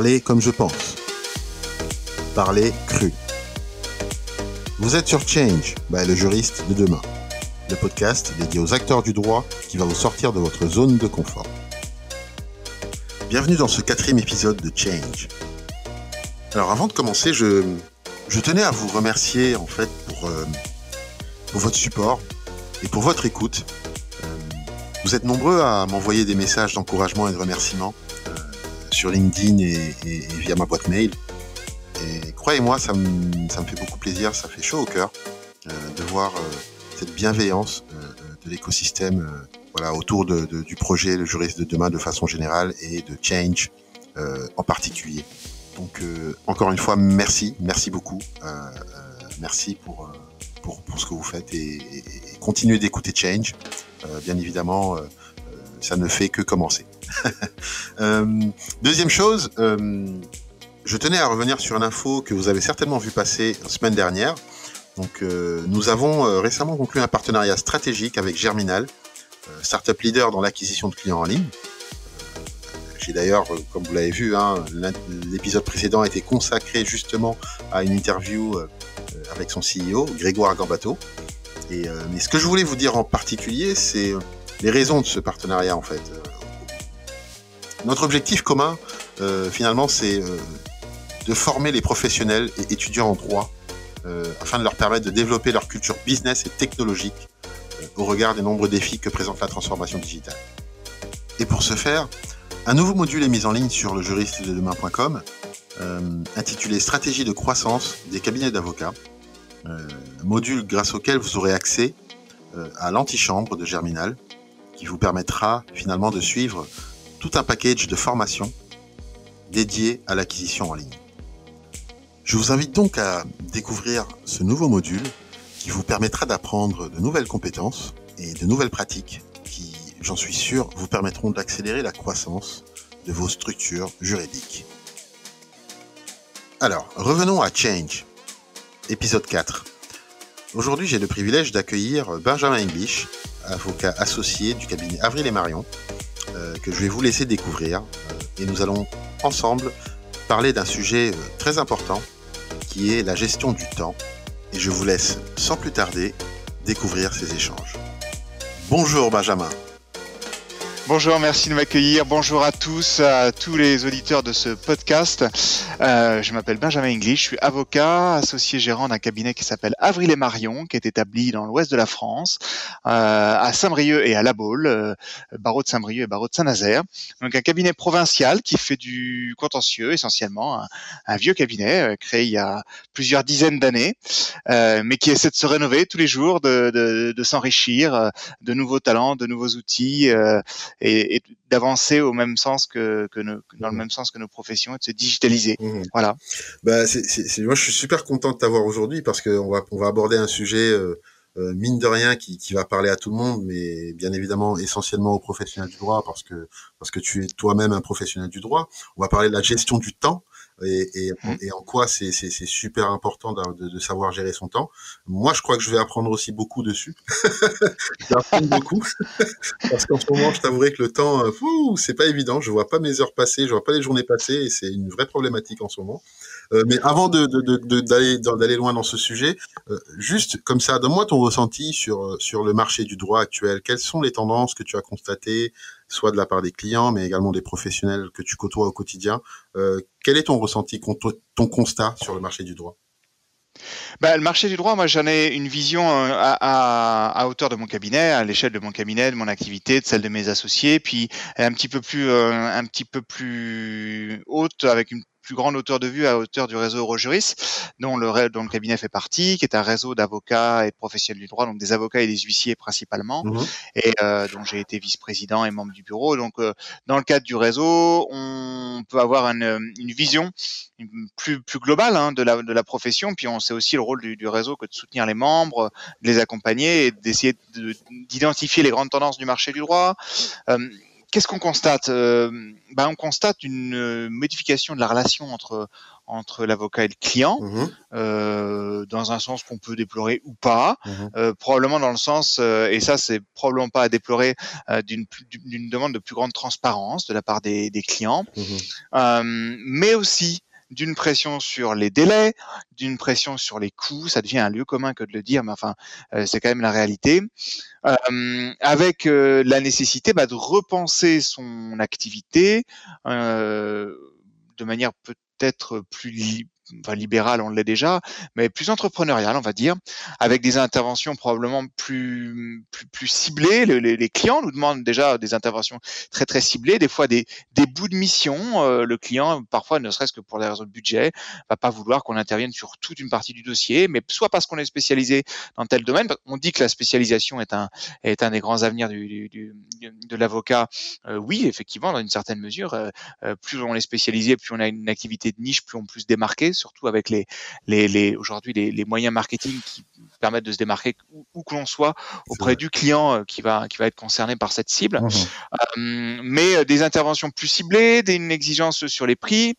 Parler comme je pense. Parler cru. Vous êtes sur Change, le juriste de demain. Le podcast dédié aux acteurs du droit qui va vous sortir de votre zone de confort. Bienvenue dans ce quatrième épisode de Change. Alors avant de commencer, je, tenais à vous remercier en fait pour, euh, votre support et pour votre écoute. Euh, vous êtes nombreux à m'envoyer des messages d'encouragement et de remerciements sur LinkedIn et, via ma boîte mail. Et croyez-moi, ça me, fait beaucoup plaisir, ça fait chaud au cœur euh, de voir euh, cette bienveillance euh, de l'écosystème autour du projet Le juriste de demain de façon générale et de Change en particulier. Donc encore une fois, merci, merci beaucoup. Merci pour, ce que vous faites et, continuez d'écouter Change. Bien évidemment, ça ne fait que commencer. Euh, deuxième chose, euh, je tenais à revenir sur une info que vous avez certainement vu passer la semaine dernière. Donc, euh, nous avons récemment conclu un partenariat stratégique avec Germinal, startup leader dans l'acquisition de clients en ligne. J'ai d'ailleurs, comme vous l'avez vu, hein, l'épisode précédent a été consacré justement à une interview avec son CEO, Grégoire Gambato. Et, mais ce que je voulais vous dire en particulier, c'est les raisons de ce partenariat en fait. Notre objectif commun, euh, finalement, c'est euh, de former les professionnels et étudiants en droit euh, afin de leur permettre de développer leur culture business et technologique au regard des nombreux défis que présente la transformation digitale. Et pour ce faire, un nouveau module est mis en ligne sur le juriste de demain.com intitulé Stratégie de croissance des cabinets d'avocats, module grâce auquel vous aurez accès à l'antichambre de Germinal qui vous permettra finalement de suivre tout un package de formation dédié à l'acquisition en ligne. Je vous invite donc à découvrir ce nouveau module qui vous permettra d'apprendre de nouvelles compétences et de nouvelles pratiques qui, j'en suis sûr, vous permettront d'accélérer la croissance de vos structures juridiques. Alors, revenons à Change, épisode 4. Aujourd'hui, j'ai le privilège d'accueillir Benjamin English, avocat associé du cabinet Avril et Marion, que je vais vous laisser découvrir. Euh, et nous allons ensemble parler d'un sujet euh, très important qui est la gestion du temps. Et je vous laisse sans plus tarder découvrir ces échanges. Bonjour Benjamin. Bonjour, merci de m'accueillir. Bonjour à tous, à tous les auditeurs de ce podcast. Euh, je m'appelle Benjamin English, je suis avocat, associé gérant d'un cabinet qui s'appelle Avril et Marion, qui est établi dans l'ouest de la France, euh, à Saint-Brieuc et à La Baule, euh, barreau de Saint-Brieuc et barreau de Saint-Nazaire. Donc un cabinet provincial qui fait du contentieux essentiellement, un, vieux cabinet euh, créé il y a plusieurs dizaines d'années, euh, mais qui essaie de se rénover tous les jours, de, de, de s'enrichir, euh, de nouveaux talents, de nouveaux outils. Et, et d'avancer au même sens que, que nos, dans le même sens que nos professions et de se digitaliser. Mmh. Voilà. Bah, c'est, c'est, c'est- moi, je suis super content de t'avoir aujourd'hui parce qu'on va, on va aborder un sujet, euh, euh, mine de rien, qui, qui va parler à tout le monde, mais bien évidemment, essentiellement aux professionnels du droit parce que, parce que tu es toi-même un professionnel du droit. On va parler de la gestion du temps. Et, et, Mhm. et en quoi c'est, super important de, de, de savoir gérer son temps. Moi, je crois que je vais apprendre aussi beaucoup dessus. apprendre beaucoup parce qu'en ce moment, je t'avouerai que le temps, euh, c'est pas évident. Je vois pas mes heures passer, je vois pas les journées passer, et c'est une vraie problématique en ce moment. Euh, mais avant d'aller loin dans ce sujet, euh, juste comme ça, donne-moi ton ressenti sur euh, sur le marché du droit actuel. Quelles sont les tendances que tu as constatées, soit de la part des clients, mais également des professionnels que tu côtoies au quotidien? Quel est ton ressenti, ton, constat sur le marché du droit? Bah, le marché du droit, moi j'en ai une vision à, hauteur de mon cabinet, à l'échelle de mon cabinet, de mon activité, de celle de mes associés, puis un petit peu plus haute avec une plus grande hauteur de vue à hauteur du réseau Eurojuris, dont le, dont le cabinet fait partie, qui est un réseau d'avocats et de professionnels du droit, donc des avocats et des huissiers principalement. Mhm. et euh, dont j'ai été vice-président et membre du bureau. Donc, euh, dans le cadre du réseau, on peut avoir une, euh, une vision plus, plus globale hein, de, la, de la profession. Puis, on sait aussi le rôle du, du réseau que de soutenir les membres, de les accompagner et d'essayer de- d'identifier les grandes tendances du marché du droit. Euh, qu'est-ce qu'on constate ben, On constate une modification de la relation entre entre l'avocat et le client, mmh euh, dans un sens qu'on peut déplorer ou pas, mmh euh, probablement dans le sens, euh, et ça c'est probablement pas à déplorer, d'une demande de plus grande transparence de la part des, clients, mmh mais aussi d'une pression sur les délais, d'une pression sur les coûts, ça devient un lieu commun que de le dire, mais enfin c'est quand même la réalité, avec la nécessité bah, de repenser son activité de manière peut peut-être plus enfin, libéral, on l'est déjà, mais plus entrepreneurial, on va dire, avec des interventions probablement plus plus, plus ciblées. Les, les, clients nous demandent déjà des interventions très très ciblées, des fois des, des bouts de mission. Euh, le client, parfois, ne serait-ce que pour des raisons de budget, va pas vouloir qu'on intervienne sur toute une partie du dossier, mais soit parce qu'on est spécialisé dans tel domaine. On dit que la spécialisation est un est un des grands avenirs du, du, de l'avocat. Euh, oui, effectivement, dans une certaine mesure, euh, plus on est spécialisé, plus on a une activité de niche, plus on peut se démarquer surtout avec les, les, les aujourd'hui les, les, moyens marketing qui permettent de se démarquer où, que l'on soit auprès du client euh, qui va qui va être concerné par cette cible. Mmh euh, mais euh, des interventions plus ciblées, des, une exigence sur les prix,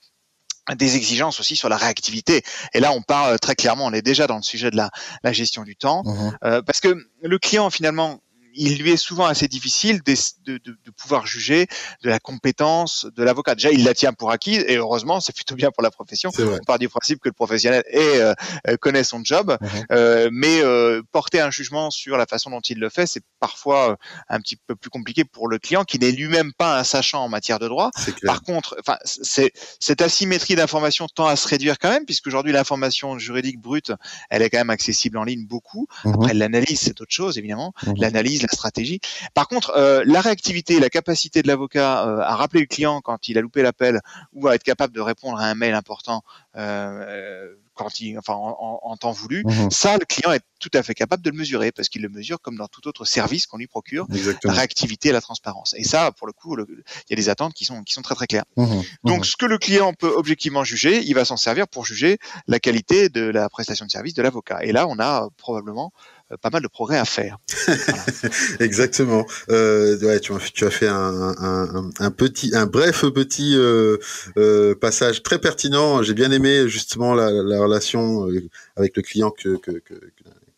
des exigences aussi sur la réactivité. Et là, on parle très clairement, on est déjà dans le sujet de la, la gestion du temps, mmh euh, parce que le client finalement il lui est souvent assez difficile de, de, de, pouvoir juger de la compétence de l'avocat. Déjà, il la tient pour acquis, et heureusement, c'est plutôt bien pour la profession. On part du principe que le professionnel est, euh, connaît son job, mhm. euh, mais euh, porter un jugement sur la façon dont il le fait, c'est parfois un petit peu plus compliqué pour le client qui n'est lui-même pas un sachant en matière de droit. Par contre, enfin, cette asymétrie d'information tend à se réduire quand même, puisque aujourd'hui l'information juridique brute, elle est quand même accessible en ligne beaucoup. Mhm. Après, l'analyse, c'est autre chose évidemment. Mhm. L'analyse la stratégie. Par contre, euh, la réactivité, la capacité de l'avocat euh, à rappeler le client quand il a loupé l'appel ou à être capable de répondre à un mail important euh, quand il, enfin, en, temps voulu, mhm. ça, le client est tout à fait capable de le mesurer parce qu'il le mesure comme dans tout autre service qu'on lui procure, la réactivité et la transparence. Et ça, pour le coup, il y a des attentes qui sont qui sont très très claires. Mhm. Donc, mhm. ce que le client peut objectivement juger, il va s'en servir pour juger la qualité de la prestation de service de l'avocat. Et là, on a probablement pas mal de progrès à faire. Exactement. Euh, ouais, tu, as fait un, petit, un bref petit euh, euh, passage très pertinent. J'ai bien aimé justement la, la relation euh, avec le client que,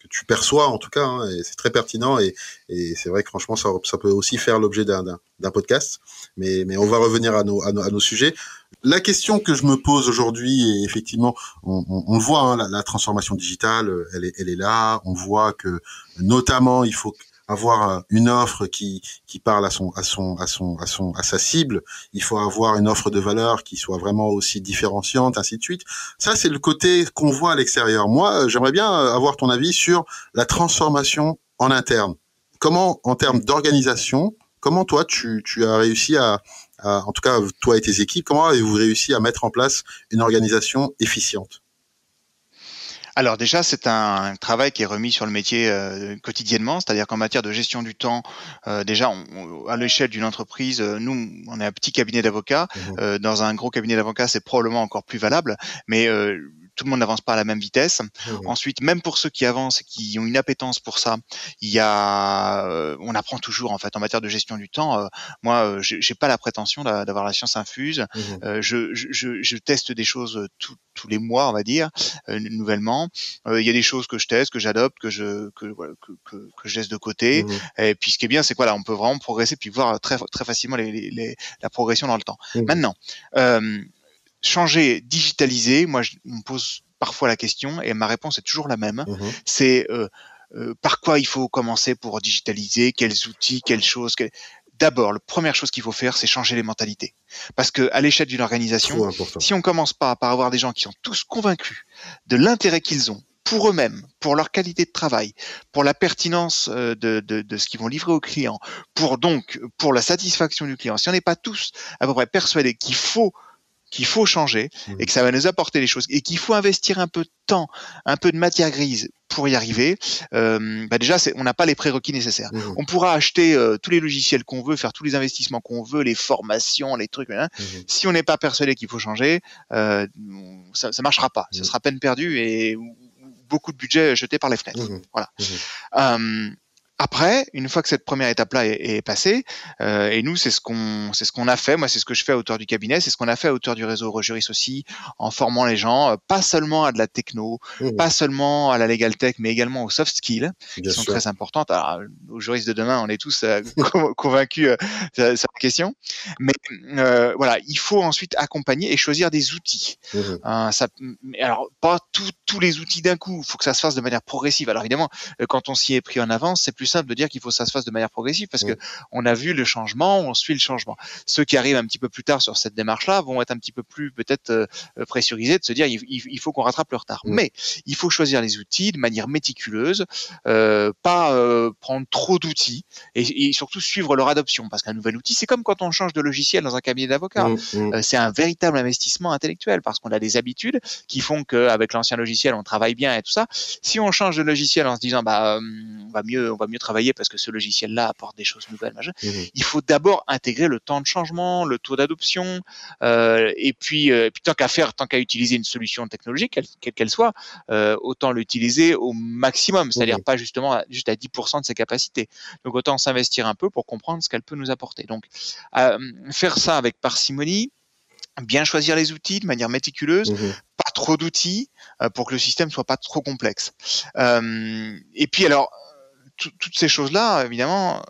tu perçois en tout cas, hein, c'est très pertinent et, c'est vrai que franchement ça, peut aussi faire l'objet d'un podcast. Mais, on va revenir à nos sujets. La question que je me pose aujourd'hui, et effectivement, on, on, on voit hein, la, la, transformation digitale, elle est, elle est là. On voit que notamment il faut avoir une offre qui qui parle à son à son à son à son à sa cible. Il faut avoir une offre de valeur qui soit vraiment aussi différenciante, ainsi de suite. Ça, c'est le côté qu'on voit à l'extérieur. Moi, j'aimerais bien avoir ton avis sur la transformation en interne. Comment, en termes d'organisation, comment toi tu tu as réussi à en tout cas toi et tes équipes, comment avez-vous réussi à mettre en place une organisation efficiente? Alors déjà, c'est un travail qui est remis sur le métier euh, quotidiennement, c'est-à-dire qu'en matière de gestion du temps, euh, déjà à l'échelle d'une entreprise, euh, nous, on est un petit cabinet d'avocats. Mmh dans un gros cabinet d'avocats, c'est probablement encore plus valable, mais tout le monde n'avance pas à la même vitesse. Mmh Ensuite, même pour ceux qui avancent et qui ont une appétence pour ça, il y a, euh, on apprend toujours en fait en matière de gestion du temps. Euh, moi, euh, j'ai pas la prétention d'avoir la science infuse. Mmh je, je, je, teste des choses tous les mois, on va dire, nouvellement. il y a des choses que je teste, que j'adopte, que je que, que, que, que, je laisse de côté. Mmh et puis ce qui est bien, c'est quoi là, on peut vraiment progresser puis voir très très facilement les, les, la progression dans le temps. Maintenant. Euh, changer, digitaliser, moi, je, on me pose parfois la question et ma réponse est toujours la même. Mmh c'est euh, euh, par quoi il faut commencer pour digitaliser, quels outils, quelles choses. D'abord, la première chose qu'il faut faire, c'est changer les mentalités. Parce que à l'échelle d'une organisation, si on commence pas par avoir des gens qui sont tous convaincus de l'intérêt qu'ils ont pour eux-mêmes, pour leur qualité de travail, pour la pertinence euh, de, de, de ce qu'ils vont livrer aux clients, pour donc pour la satisfaction du client. Si on n'est pas tous à peu près persuadés qu'il faut qu'il faut changer mmh. et que ça va nous apporter des choses et qu'il faut investir un peu de temps, un peu de matière grise pour y arriver, euh, bah déjà on n'a pas les prérequis nécessaires. Mmh. On pourra acheter euh, tous les logiciels qu'on veut, faire tous les investissements qu'on veut, les formations, les trucs. Hein. Mmh. Si on n'est pas persuadé qu'il faut changer, euh, ça, ça marchera pas. Ce sera peine perdue et beaucoup de budget jeté par les fenêtres. Voilà. Euh, après, une fois que cette première étape-là est, passée, euh, et nous, c'est ce qu'on, c'est ce qu'on a fait. Moi, c'est ce que je fais à hauteur du cabinet, c'est ce qu'on a fait à hauteur du réseau Rejuris aussi, en formant les gens, euh, pas seulement à de la techno, mmh. pas seulement à la legal tech, mais également aux soft skills, qui sont très importantes. Alors, aux juristes de demain, on est tous euh, convaincus euh, sur la question. Mais euh, voilà, il faut ensuite accompagner et choisir des outils. Mmh. ça, alors, pas tous les outils d'un coup. Il faut que ça se fasse de manière progressive. Alors évidemment, quand on s'y est pris en avance, c'est plus simple de dire qu'il faut que ça se fasse de manière progressive parce que on a vu le changement, on suit le changement. Ceux qui arrivent un petit peu plus tard sur cette démarche-là vont être un petit peu plus peut-être euh, pressurisés de se dire il, il faut qu'on rattrape le retard. Mais il faut choisir les outils de manière méticuleuse, euh, pas euh, prendre trop d'outils et, et, surtout suivre leur adoption parce qu'un nouvel outil, c'est comme quand on change de logiciel dans un cabinet d'avocat. Mmh. Euh, c'est un véritable investissement intellectuel parce qu'on a des habitudes qui font qu'avec l'ancien logiciel, on travaille bien et tout ça. Si on change de logiciel en se disant bah on va mieux on va mieux travailler parce que ce logiciel-là apporte des choses nouvelles. Mmh. Il faut d'abord intégrer le temps de changement, le taux d'adoption, euh, et puis, euh, puis tant qu'à faire, tant qu'à utiliser une solution technologique, quelle qu'elle soit, euh, autant l'utiliser au maximum, c'est-à-dire pas justement juste à 10% de ses capacités. Donc autant s'investir un peu pour comprendre ce qu'elle peut nous apporter. Donc faire ça avec parcimonie bien choisir les outils de manière méticuleuse, mmh pas trop d'outils pour que le système soit pas trop complexe. et puis alors toutes ces choses-là, évidemment,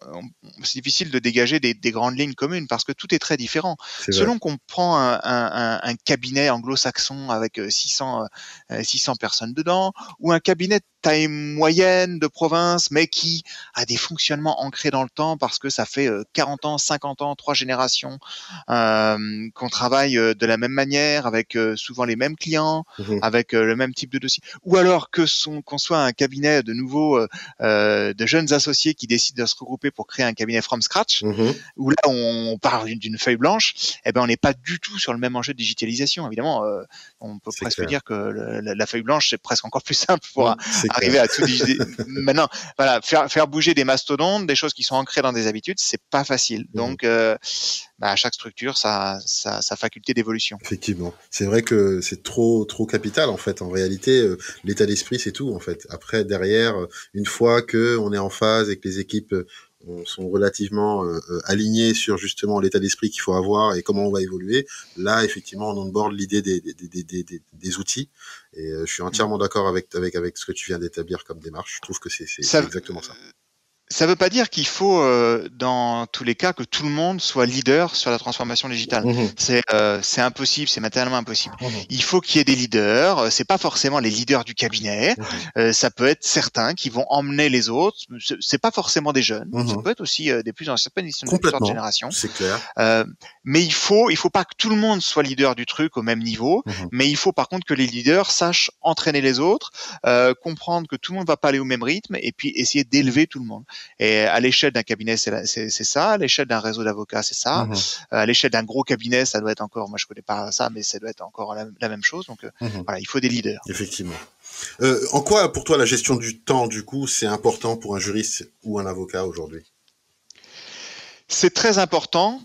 c'est difficile de dégager des, grandes lignes communes parce que tout est très différent. Selon qu'on prend un, cabinet anglo-saxon avec 600, euh, 600 euh, personnes dedans, ou un cabinet taille moyenne de province, mais qui a des fonctionnements ancrés dans le temps parce que ça fait 40 euh, ans, 50 ans, trois générations qu'on travaille de la même manière, avec souvent les mêmes clients, mmh avec le même type de dossier, ou alors que qu'on soit un cabinet de nouveau de jeunes associés qui décident de se regrouper pour créer un cabinet from scratch, mhm. où là on part d'une feuille blanche, eh ben on n'est pas du tout sur le même enjeu de digitalisation. Évidemment, euh, on peut presque dire que la, feuille blanche c'est presque encore plus simple pour arriver à tout. Maintenant, voilà, faire, faire bouger des mastodontes, des choses qui sont ancrées dans des habitudes, c'est pas facile. Mhm. Donc euh, bah, à chaque structure sa faculté d'évolution. Effectivement, c'est vrai que c'est trop trop capital en fait. En réalité, euh, l'état d'esprit c'est tout en fait. Après derrière, une fois que on est en phase et que les équipes euh, sont relativement euh, alignées sur justement l'état d'esprit qu'il faut avoir et comment on va évoluer, là effectivement on onboard l'idée des, des, des, des, des outils. Et je suis entièrement d'accord avec avec avec ce que tu viens d'établir comme démarche. Je trouve que c'est exactement ça ça ne veut pas dire qu'il faut, euh, dans tous les cas, que tout le monde soit leader sur la transformation digitale. Mmh euh, c'est impossible, c'est matériellement impossible. Mmh Il faut qu'il y ait des leaders. Euh, c'est pas forcément les leaders du cabinet. Mmh ça peut être certains qui vont emmener les autres. C'est pas forcément des jeunes. Ça peut être aussi des plus anciens, de génération. C'est clair. mais il faut, il faut pas que tout le monde soit leader du truc au même niveau. Mais il faut par contre que les leaders sachent entraîner les autres, comprendre que tout le monde va pas aller au même rythme, et puis essayer d'élever tout le monde. Et à l'échelle d'un cabinet, c'est ça. À l'échelle d'un réseau d'avocats, c'est ça. Mmh à l'échelle d'un gros cabinet, ça doit être encore, moi je connais pas ça, mais ça doit être encore la, même chose. Donc euh, mmh voilà, il faut des leaders. Effectivement. Euh, en quoi, pour toi, la gestion du temps, du coup, c'est important pour un juriste ou un avocat aujourd'hui? C'est très important.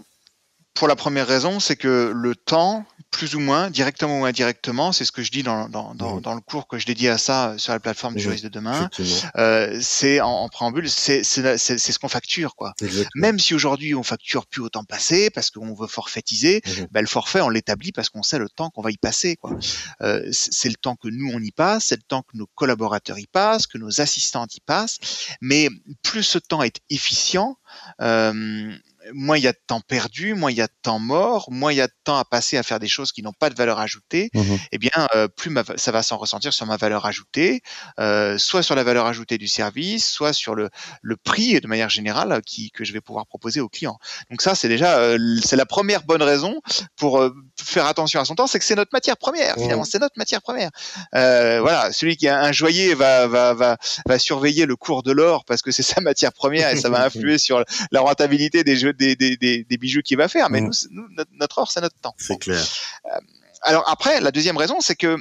Pour la première raison, c'est que le temps, plus ou moins, directement ou indirectement, c'est ce que je dis dans, dans, dans, dans, le cours que je dédie à ça sur la plateforme du juriste de demain. Euh, c'est en, en, préambule, c'est ce qu'on facture, quoi. Même si aujourd'hui on facture plus au temps passé parce qu'on veut forfaitiser, mmh ben, le forfait on l'établit parce qu'on sait le temps qu'on va y passer, quoi. Euh, c'est le temps que nous on y passe, c'est le temps que nos collaborateurs y passent, que nos assistants y passent. Mais plus ce temps est efficient, euh, moins il y a de temps perdu, moins il y a de temps mort, moins il y a de temps à passer à faire des choses qui n'ont pas de valeur ajoutée, mmh eh bien, euh, plus ça va s'en ressentir sur ma valeur ajoutée, euh, soit sur la valeur ajoutée du service, soit sur le, le prix de manière générale qui, que je vais pouvoir proposer aux clients. Donc ça, c'est déjà euh, c'est la première bonne raison pour faire attention à son temps, c'est que c'est notre matière première. Mmh. Finalement, c'est notre matière première. voilà, celui qui a un joaillier va, va, va, va surveiller le cours de l'or parce que c'est sa matière première et ça va influer sur la rentabilité des jeux des, des, des, bijoux qu'il va faire, mais mm. nous, notre, or, c'est notre temps. C'est clair. Euh, alors après, la deuxième raison, c'est que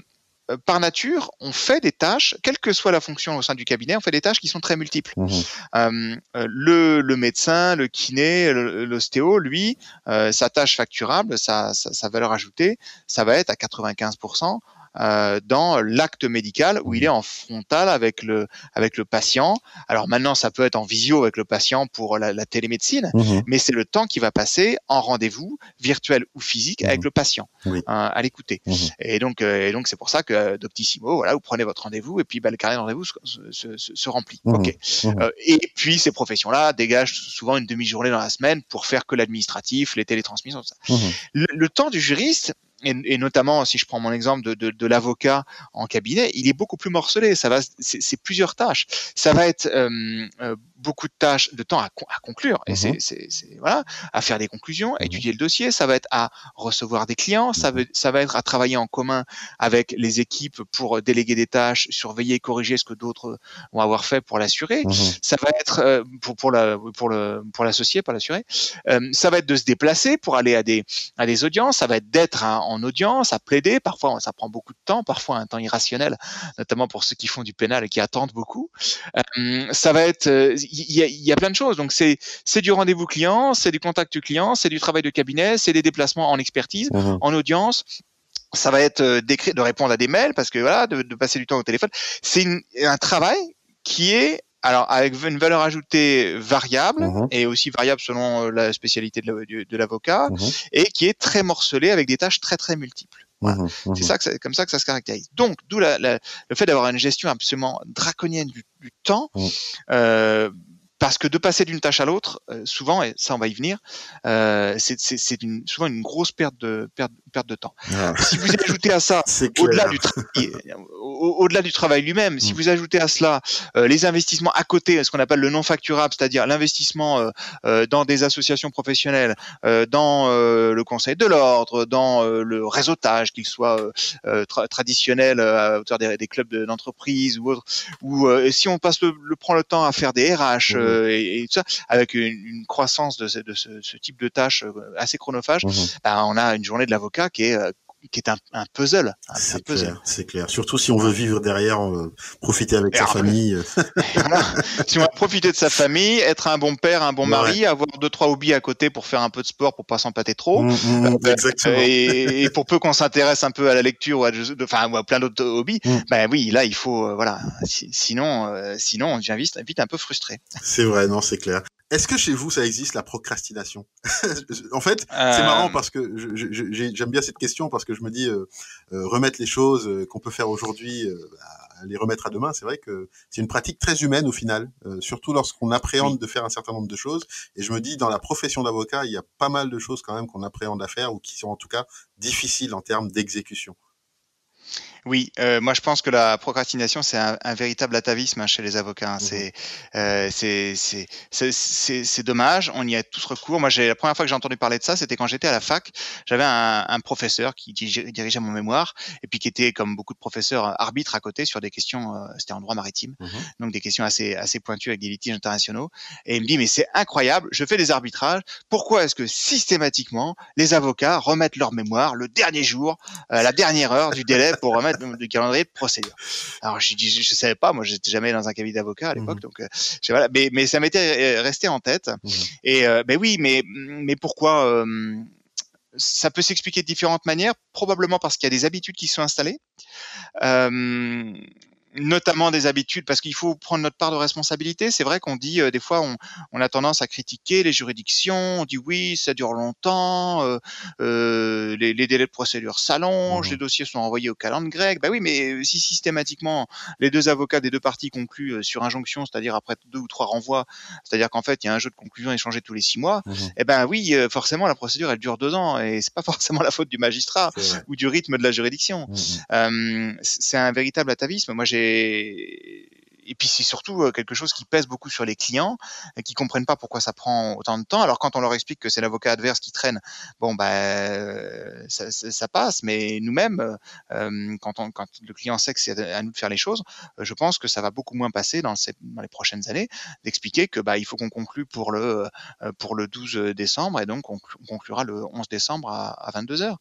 euh, par nature, on fait des tâches, quelle que soit la fonction au sein du cabinet, on fait des tâches qui sont très multiples. Mm-hmm. Euh, le, le, médecin, le kiné, l'ostéo, lui, sa tâche facturable, sa, sa, valeur ajoutée, ça va être à 95% euh, dans l'acte médical où il est en frontal avec le avec le patient. Alors maintenant, ça peut être en visio avec le patient pour la, télémédecine, mmh mais c'est le temps qui va passer en rendez-vous virtuel ou physique avec mmh le patient hein, à l'écouter. Mmh et donc et donc c'est pour ça que Doctissimo, voilà, vous prenez votre rendez-vous et puis bah, le carnet de rendez-vous se, se, remplit. Ok. et puis ces professions-là dégagent souvent une demi-journée dans la semaine pour faire que l'administratif, les télétransmissions, tout ça. le temps du juriste, et, notamment si je prends mon exemple de, de, de l'avocat en cabinet, il est beaucoup plus morcelé. Ça va, c'est plusieurs tâches. Ça va être euh, euh, beaucoup de tâches, de temps à, à conclure. Et mmh c'est, voilà, à faire des conclusions, à mmh étudier le dossier. Ça va être à recevoir des clients. Ça, veut, ça va être à travailler en commun avec les équipes pour déléguer des tâches, surveiller, corriger ce que d'autres vont avoir fait pour l'assurer. Ça va être euh, pour, pour la pour le pour l'associé, pas l'assuré. Euh, ça va être de se déplacer pour aller à des à des audiences. Ça va être d'être en audience, à plaider. Parfois, ça prend beaucoup de temps. Parfois, un temps irrationnel, notamment pour ceux qui font du pénal et qui attendent beaucoup. Euh, ça va être il y a, plein de choses. Donc c'est c'est du rendez-vous client, c'est du contact client, c'est du travail de cabinet, c'est des déplacements en expertise, mmh en audience. Ça va être euh, de répondre à des mails parce que voilà, de, passer du temps au téléphone. C'est un travail qui est alors avec une valeur ajoutée variable mmh et aussi variable selon euh, la spécialité de l'avocat mmh et qui est très morcelé avec des tâches très très multiples. Mmh c'est ça, c'est comme ça que ça se caractérise. Donc, d'où la, le fait d'avoir une gestion absolument draconienne du, du temps. Euh, parce que de passer d'une tâche à l'autre, euh, souvent, et ça on va y venir, euh, c'est souvent une grosse perte de perte, perte de temps. Ah. Si vous ajoutez à ça, au-delà du, au, du travail lui-même, si mm. vous ajoutez à cela euh, les investissements à côté, ce qu'on appelle le non facturable, c'est-à-dire l'investissement euh, euh, dans des associations professionnelles, dans le conseil de l'ordre, dans le réseautage, qu'il soit traditionnel à hauteur des, des clubs d'entreprise ou autre, ou si on passe le, le, prend le temps à faire des RH mm. et, et, tout ça, avec une, une croissance de, ce, de ce, ce, type de tâches assez chronophage, mm. ben, on a une journée de l'avocat qui est euh, qui est un, un puzzle. C'est clair, c'est clair. Surtout si on veut vivre derrière, euh, profiter avec sa famille. Si on veut profiter de sa famille, être un bon père, un bon mari, avoir deux trois hobbies à côté pour faire un peu de sport, pour pas s'empâter trop. Mmh, mmh, euh, exactement. Et, pour peu qu'on s'intéresse un peu à la lecture ou à, enfin, à plein d'autres hobbies, mmh. ben oui, là il faut, voilà. sinon, sinon on devient vite, vite un peu frustré. C'est vrai, non, c'est clair. Est-ce que chez vous, ça existe la procrastination? En fait, c'est marrant euh. parce que j'aime bien cette question parce que je me dis euh, euh, remettre les choses qu'on peut faire aujourd'hui, les remettre à demain. C'est vrai que c'est une pratique très humaine au final, surtout lorsqu'on appréhende de faire un certain nombre de choses. Et je me dis, dans la profession d'avocat, il y a pas mal de choses quand même qu'on appréhende à faire ou qui sont en tout cas difficiles en termes d'exécution. Oui, euh, moi je pense que la procrastination c'est un, un, véritable atavisme hein, chez les avocats. Hein. Mmh euh, c'est c'est dommage, on y a tous recours. Moi j'ai la première fois que j'ai entendu parler de ça, c'était quand j'étais à la fac. J'avais un, un, professeur qui dirigeait mon mémoire et puis qui était comme beaucoup de professeurs arbitre à côté sur des questions. Euh, c'était en droit maritime, mmh donc des questions assez assez pointues avec des litiges internationaux. Et il me dit mais c'est incroyable, je fais des arbitrages. Pourquoi est-ce que systématiquement les avocats remettent leur mémoire le dernier jour, euh, la dernière heure du délai pour remettre du calendrier de procédure. Alors je dis, je, savais pas, moi j'étais jamais dans un cabinet d'avocat à l'époque, mmh donc euh, voilà, mais, mais ça m'était euh, resté en tête. Mmh Et euh, ben oui, mais mais pourquoi ça peut s'expliquer de différentes manières, probablement parce qu'il y a des habitudes qui sont installées. Euh, notamment des habitudes, parce qu'il faut prendre notre part de responsabilité. C'est vrai qu'on dit euh, des fois, on, on, a tendance à critiquer les juridictions. On dit oui, ça dure longtemps, euh, euh, les, les, délais de procédure s'allongent, mmh les dossiers sont envoyés au calendrier grec. Bah oui, mais si systématiquement les deux avocats des deux parties concluent euh, sur injonction, c'est-à-dire après deux ou trois renvois, c'est-à-dire qu'en fait il y a un jeu de conclusion échangé tous les six mois, mmh eh ben oui, euh, forcément la procédure elle dure deux ans et c'est pas forcément la faute du magistrat ou du rythme de la juridiction. Mmh c'est un véritable atavisme. Moi j'ai eh, et puis c'est surtout euh, quelque chose qui pèse beaucoup sur les clients, et qui comprennent pas pourquoi ça prend autant de temps. Alors quand on leur explique que c'est l'avocat adverse qui traîne, bon bah ça, ça, passe. Mais nous-mêmes, euh, quand, le client sait que c'est à nous de faire les choses, je pense que ça va beaucoup moins passer dans, les prochaines années d'expliquer que bah il faut qu'on conclue pour le pour le 12 décembre et donc on conclura le 11 décembre à, à 22 heures.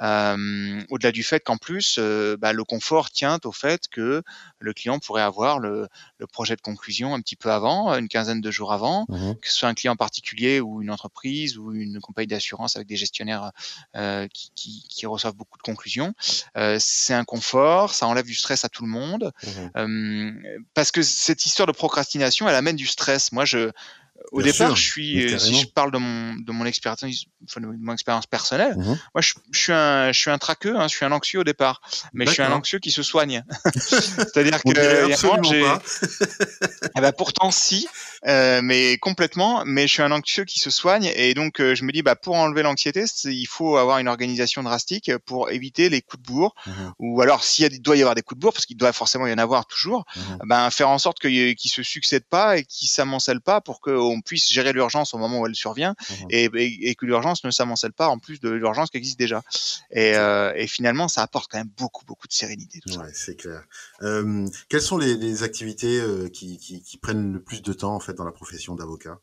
Euh, Au-delà du fait qu'en plus, bah, le confort tient au fait que le client pourrait avoir le le, projet de conclusion un petit peu avant, une quinzaine de jours avant, mmh que ce soit un client particulier ou une entreprise ou une compagnie d'assurance avec des gestionnaires euh, qui, qui, reçoivent beaucoup de conclusions. Euh, c'est un confort, ça enlève du stress à tout le monde, mmh parce que cette histoire de procrastination, elle amène du stress. Moi, je au départ, je suis, si je parle de mon, de mon expérience, de mon expérience personnelle, mmh moi, je, je, suis un, je suis un traqueux, hein, je suis un anxieux au départ, mais je suis un anxieux qui se soigne. C'est-à-dire que j'ai, eh ben, pourtant si, euh, mais complètement, mais je suis un anxieux qui se soigne et donc euh, je me dis, bah, pour enlever l'anxiété, il faut avoir une organisation drastique pour éviter les coups de bourre, mmh ou alors s'il doit y avoir des coups de bourre, parce qu'il doit forcément y en avoir toujours, mmh ben faire en sorte qu'ils ne se succèdent pas et qu'ils s'amoncellent pas pour que on puisse gérer l'urgence au moment où elle survient mmh et, que l'urgence ne s'amoncelle pas en plus de l'urgence qui existe déjà. Euh, et, finalement, ça apporte quand même beaucoup, beaucoup de sérénité. Tout ouais, c'est clair. Euh, quelles sont les, activités euh, qui, qui, prennent le plus de temps en fait dans la profession d'avocat?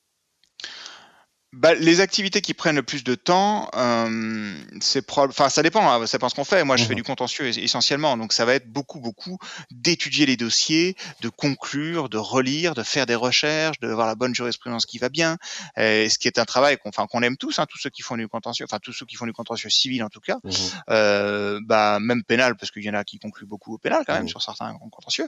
Bah, les activités qui prennent le plus de temps, euh, c'est enfin ça dépend, hein, ça dépend ce qu'on fait. Moi, je fais mmh du contentieux essentiellement, donc ça va être beaucoup, beaucoup d'étudier les dossiers, de conclure, de relire, de faire des recherches, de voir la bonne jurisprudence qui va bien. Et ce qui est un travail qu'on, enfin qu'on aime tous, hein, tous ceux qui font du contentieux, enfin tous ceux qui font du contentieux civil en tout cas, mmh euh, bah même pénal parce qu'il y en a qui concluent beaucoup au pénal quand même mmh. sur certains contentieux.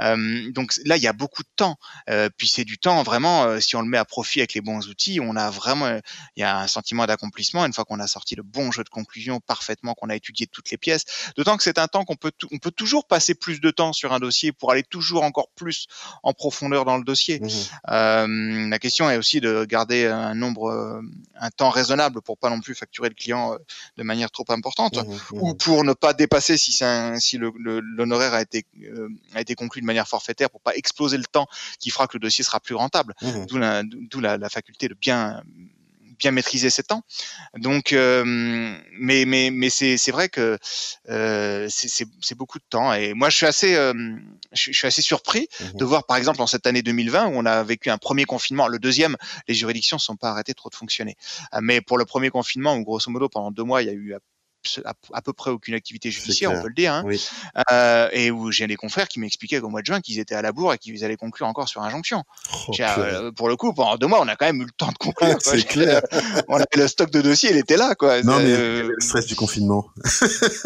Euh, donc là, il y a beaucoup de temps. Euh, puis c'est du temps vraiment, euh, si on le met à profit avec les bons outils, on a vraiment, euh, il y a un sentiment d'accomplissement une fois qu'on a sorti le bon jeu de conclusion parfaitement, qu'on a étudié toutes les pièces. D'autant que c'est un temps qu'on peut, on peut toujours passer plus de temps sur un dossier pour aller toujours encore plus en profondeur dans le dossier. Mmh euh, la question est aussi de garder un nombre, euh, un temps raisonnable pour pas non plus facturer le client de manière trop importante, mmh ou mmh pour ne pas dépasser si, un, si l'honoraire a été a été conclu de manière forfaitaire pour pas exploser le temps qui fera que le dossier sera plus rentable. D'où la, la, faculté de bien bien maîtriser ses temps. Donc, euh, mais mais mais c'est c'est vrai que euh, c'est beaucoup de temps. Et moi, je suis assez euh, je, suis assez surpris mmh de voir, par exemple, en cette année 2020 où on a vécu un premier confinement, le deuxième, les juridictions ne sont pas arrêtées trop de fonctionner. Mais pour le premier confinement, où grosso modo pendant deux mois, il y a eu à, peu près aucune activité judiciaire, on peut le dire, hein, euh, et où j'ai des confrères qui m'expliquaient qu'au mois de juin, qu'ils étaient à la bourre et qu'ils allaient conclure encore sur injonction. Oh, euh, pour le coup, pendant deux mois, on a quand même eu le temps de conclure. C'est clair. on avait le stock de dossiers, il était là, quoi. Non, mais euh, le stress du confinement.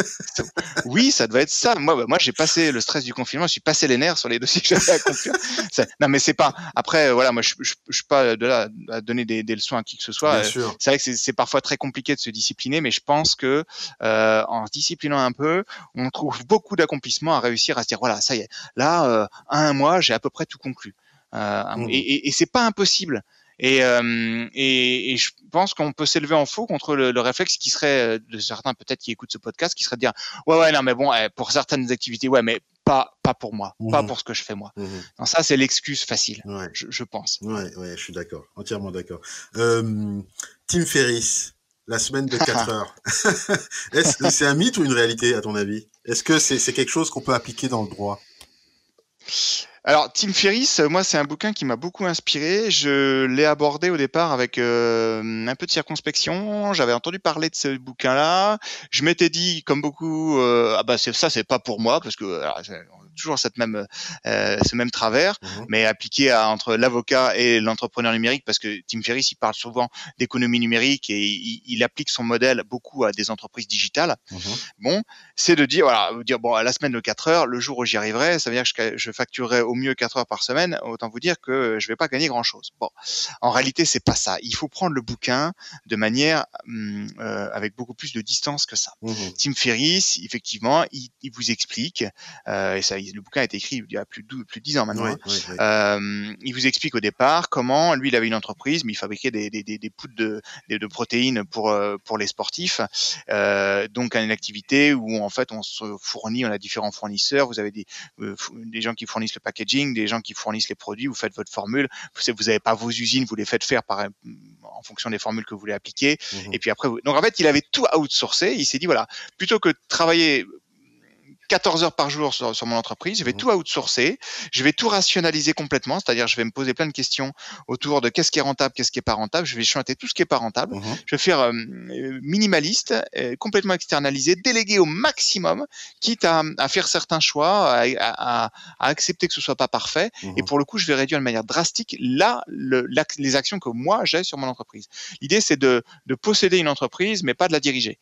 oui, ça devait être ça. Moi, bah, moi, j'ai passé le stress du confinement, je suis passé les nerfs sur les dossiers que j'avais à conclure. non, mais c'est pas. Après, voilà, moi, je, je, je, suis pas de là à donner des, des, leçons à qui que ce soit. C'est vrai que c'est parfois très compliqué de se discipliner, mais je pense que euh, en se disciplinant un peu, on trouve beaucoup d'accomplissement à réussir à se dire voilà, ça y est, là, euh, un mois, j'ai à peu près tout conclu. Euh, mmh. Et, et, et c'est pas impossible. Et, et, je pense qu'on peut s'élever en faux contre le, réflexe qui serait de certains peut-être qui écoutent ce podcast, qui serait de dire ouais ouais non mais bon eh, pour certaines activités ouais mais pas pas pour moi, pas mmh. pour ce que je fais moi. Mmh. ça c'est l'excuse facile, je, je, pense. Ouais ouais je suis d'accord, entièrement d'accord. Euh, Tim Ferriss, la semaine de 4 heures. Est-ce que c'est un mythe ou une réalité, à ton avis? Est-ce que c'est quelque chose qu'on peut appliquer dans le droit? Alors, Tim Ferriss, moi, c'est un bouquin qui m'a beaucoup inspiré. Je l'ai abordé au départ avec euh, un peu de circonspection. J'avais entendu parler de ce bouquin-là. Je m'étais dit, comme beaucoup, euh, ah bah ça, c'est pas pour moi, parce que toujours cette même, euh, ce même travers, mmh mais appliqué à, entre l'avocat et l'entrepreneur numérique, parce que Tim Ferriss, il parle souvent d'économie numérique et il, applique son modèle beaucoup à des entreprises digitales. Mmh bon, c'est de dire, voilà, dire, bon, à la semaine de 4 heures, le jour où j'y arriverai, ça veut dire que je, je facturerai au mieux 4 heures par semaine, autant vous dire que je vais pas gagner grand-chose. Bon, en réalité, c'est pas ça. Il faut prendre le bouquin de manière hum, euh, avec beaucoup plus de distance que ça. Mmh Tim Ferriss, effectivement, il, il vous explique, euh, et ça, le bouquin a été écrit il y a plus de, plus de 10 ans maintenant. Hein. Euh, il vous explique au départ comment lui, il avait une entreprise, mais il fabriquait des, des, des, des poudres de, de, protéines pour, euh, pour les sportifs. Euh, donc, une activité où en fait on se fournit, on a différents fournisseurs. Vous avez des, des gens qui fournissent le packaging, des gens qui fournissent les produits. Vous faites votre formule. Vous n'avez pas vos usines, vous les faites faire par, en fonction des formules que vous voulez appliquer. Mmh et puis après, vous... donc en fait, il avait tout outsourcé. Il s'est dit voilà, plutôt que de travailler 14 heures par jour sur, mon entreprise, je vais mmh. tout outsourcer, je vais tout rationaliser complètement, c'est-à-dire je vais me poser plein de questions autour de qu'est-ce qui est rentable, qu'est-ce qui est pas rentable, je vais chanter tout ce qui est pas rentable, mmh. Je vais faire euh, minimaliste, euh, complètement externalisé, déléguer au maximum, quitte à, faire certains choix, à, accepter que ce soit pas parfait, et mmh. pour le coup je vais réduire de manière drastique là le, les actions que moi j'ai sur mon entreprise. L'idée c'est de, de, posséder une entreprise, mais pas de la diriger.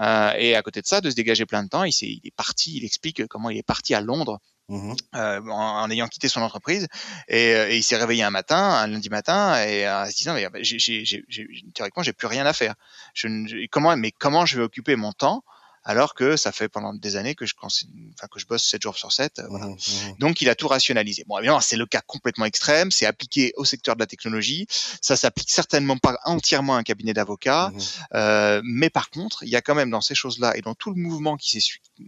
Euh, et à côté de ça, de se dégager plein de temps, il, est, il est parti, il explique comment il est parti à Londres Mmh euh, en, ayant quitté son entreprise et, euh, et il s'est réveillé un matin, un lundi matin et euh, en se disant mais j'ai, théoriquement j'ai plus rien à faire. Je, comment mais comment je vais occuper mon temps alors que ça fait pendant des années que je, enfin, que je bosse 7 jours sur 7. Mmh mmh. Donc, il a tout rationalisé. Bon, évidemment, c'est le cas complètement extrême, c'est appliqué au secteur de la technologie, ça s'applique certainement pas entièrement à un cabinet d'avocats, mmh. Euh, mais par contre, il y a quand même dans ces choses-là et dans tout le mouvement qui,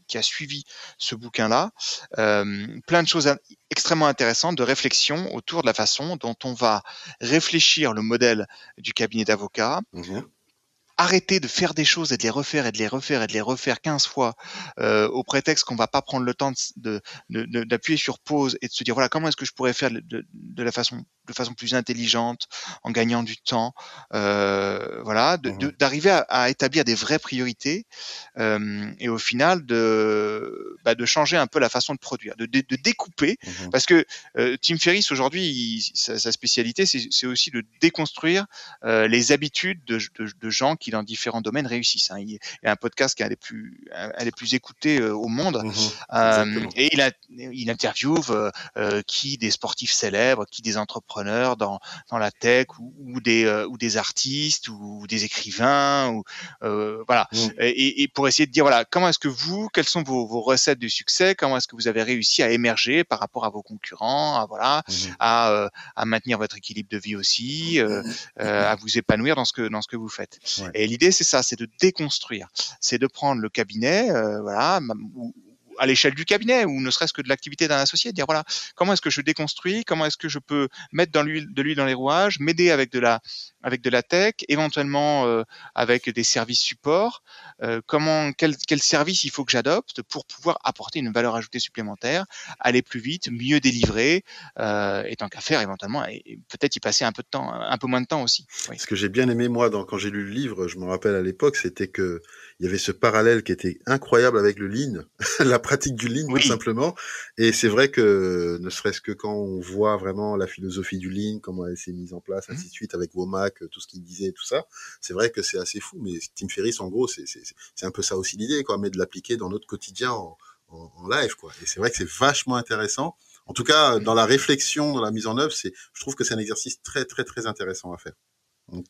qui a suivi ce bouquin-là, euh, plein de choses extrêmement intéressantes de réflexion autour de la façon dont on va réfléchir le modèle du cabinet d'avocats, arrêter de faire des choses et de les refaire et de les refaire et de les refaire 15 fois euh, au prétexte qu'on va pas prendre le temps de, d'appuyer sur pause et de se dire voilà comment est-ce que je pourrais faire de, de la façon de façon plus intelligente en gagnant du temps euh, voilà mmh d'arriver à, à, établir des vraies priorités euh, et au final de bah, de changer un peu la façon de produire de, de, découper. Mmh parce que Tim Ferriss aujourd'hui sa, sa, spécialité c'est aussi de déconstruire les habitudes de, de gens qui dans différents domaines réussissent. Hein. Il y a un podcast qui est un des plus, un des plus écoutés euh, au monde. Mmh euh, et il, a, il interviewe euh, qui des sportifs célèbres, qui des entrepreneurs dans, dans la tech ou, des, ou des artistes ou des écrivains. Ou, voilà. Mmh. Et, et, pour essayer de dire, voilà, comment est-ce que vous, quelles sont vos, vos recettes de succès Comment est-ce que vous avez réussi à émerger par rapport à vos concurrents à, voilà, mmh à, à maintenir votre équilibre de vie aussi, à vous épanouir dans ce que, dans ce que vous faites. Et l'idée, c'est ça, c'est de déconstruire, c'est de prendre le cabinet, euh, voilà, à l'échelle du cabinet ou ne serait-ce que de l'activité d'un associé, dire voilà comment est-ce que je déconstruis, comment est-ce que je peux mettre de l'huile dans les rouages, m'aider avec de la avec de la tech, éventuellement euh, avec des services support, euh, comment quel, quel service il faut que j'adopte pour pouvoir apporter une valeur ajoutée supplémentaire, aller plus vite, mieux délivrer, euh, et tant qu'à faire éventuellement et, peut-être y passer un peu de temps, un peu moins de temps aussi. Ce que j'ai bien aimé moi dans, quand j'ai lu le livre, je me rappelle à l'époque, c'était que il y avait ce parallèle qui était incroyable avec le lean, la pratique du lean tout simplement. Et c'est vrai que ne serait-ce que quand on voit vraiment la philosophie du lean, comment elle s'est mise en place, mmh. ainsi de suite avec vos Mac, tout ce qu'il disait, tout ça, c'est vrai que c'est assez fou. Mais Tim Ferriss, en gros, c'est un peu ça aussi l'idée, quoi, mais de l'appliquer dans notre quotidien en, en, live, quoi. Et c'est vrai que c'est vachement intéressant. En tout cas, dans la réflexion, dans la mise en œuvre, c'est, je trouve que c'est un exercice très, très, très intéressant à faire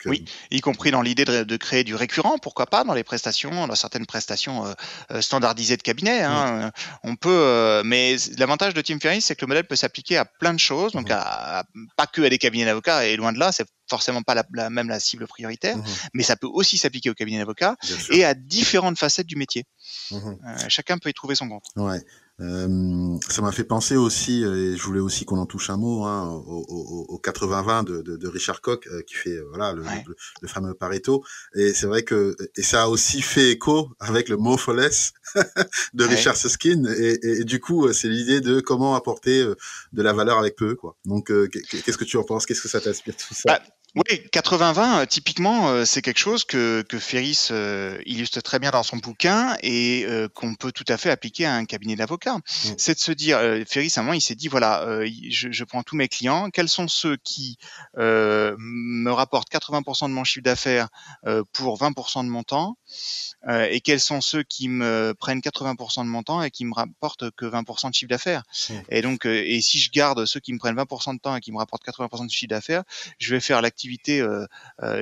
oui, euh, y compris dans l'idée de, créer du récurrent, pourquoi pas dans les prestations, dans certaines prestations euh, euh, standardisées de cabinet. Hein, On peut, mais l'avantage de Tim Ferriss, c'est que le modèle peut s'appliquer à plein de choses, donc à, pas que à des cabinets d'avocats, et loin de là, c'est forcément pas la, même la cible prioritaire, mmh mais ça peut aussi s'appliquer au cabinet d'avocats et à différentes facettes du métier. Mmh chacun peut y trouver son compte. Ouais. Euh, ça m'a fait penser aussi, et je voulais aussi qu'on en touche un mot, hein, au, au, au 80-20 de, de, de, Richard Koch, euh, qui fait voilà le, le, fameux Pareto. Et c'est vrai que et ça a aussi fait écho avec le mot folless de Richard Susskind. Et, et, du coup, c'est l'idée de comment apporter euh, de la valeur avec peu. Quoi. Donc, qu'est-ce que tu en penses? Qu'est-ce que ça t'inspire tout ça? Bah, oui, 80-20, euh, typiquement, euh, c'est quelque chose que, que Ferris euh, illustre très bien dans son bouquin et qu'on peut tout à fait appliquer à un cabinet d'avocats. Mmh. C'est de se dire, Ferris, à un moment, il s'est dit, voilà, je, je, prends tous mes clients, quels sont ceux qui me rapportent 80% de mon chiffre d'affaires pour 20% de mon temps? Euh, et quels sont ceux qui me prennent 80% de mon temps et qui me rapportent que 20% de chiffre d'affaires. Mmh. Et donc, euh, et si je garde ceux qui me prennent 20% de temps et qui me rapportent 80% de chiffre d'affaires, je vais faire l'activité, euh,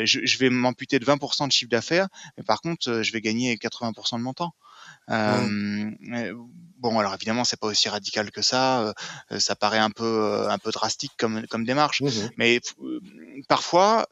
je, je, vais m'amputer de 20% de chiffre d'affaires, mais par contre, je vais gagner 80% de mon temps. Mmh. bon, alors évidemment, c'est pas aussi radical que ça. ça paraît un peu, un peu drastique comme, comme démarche, mmh mais parfois,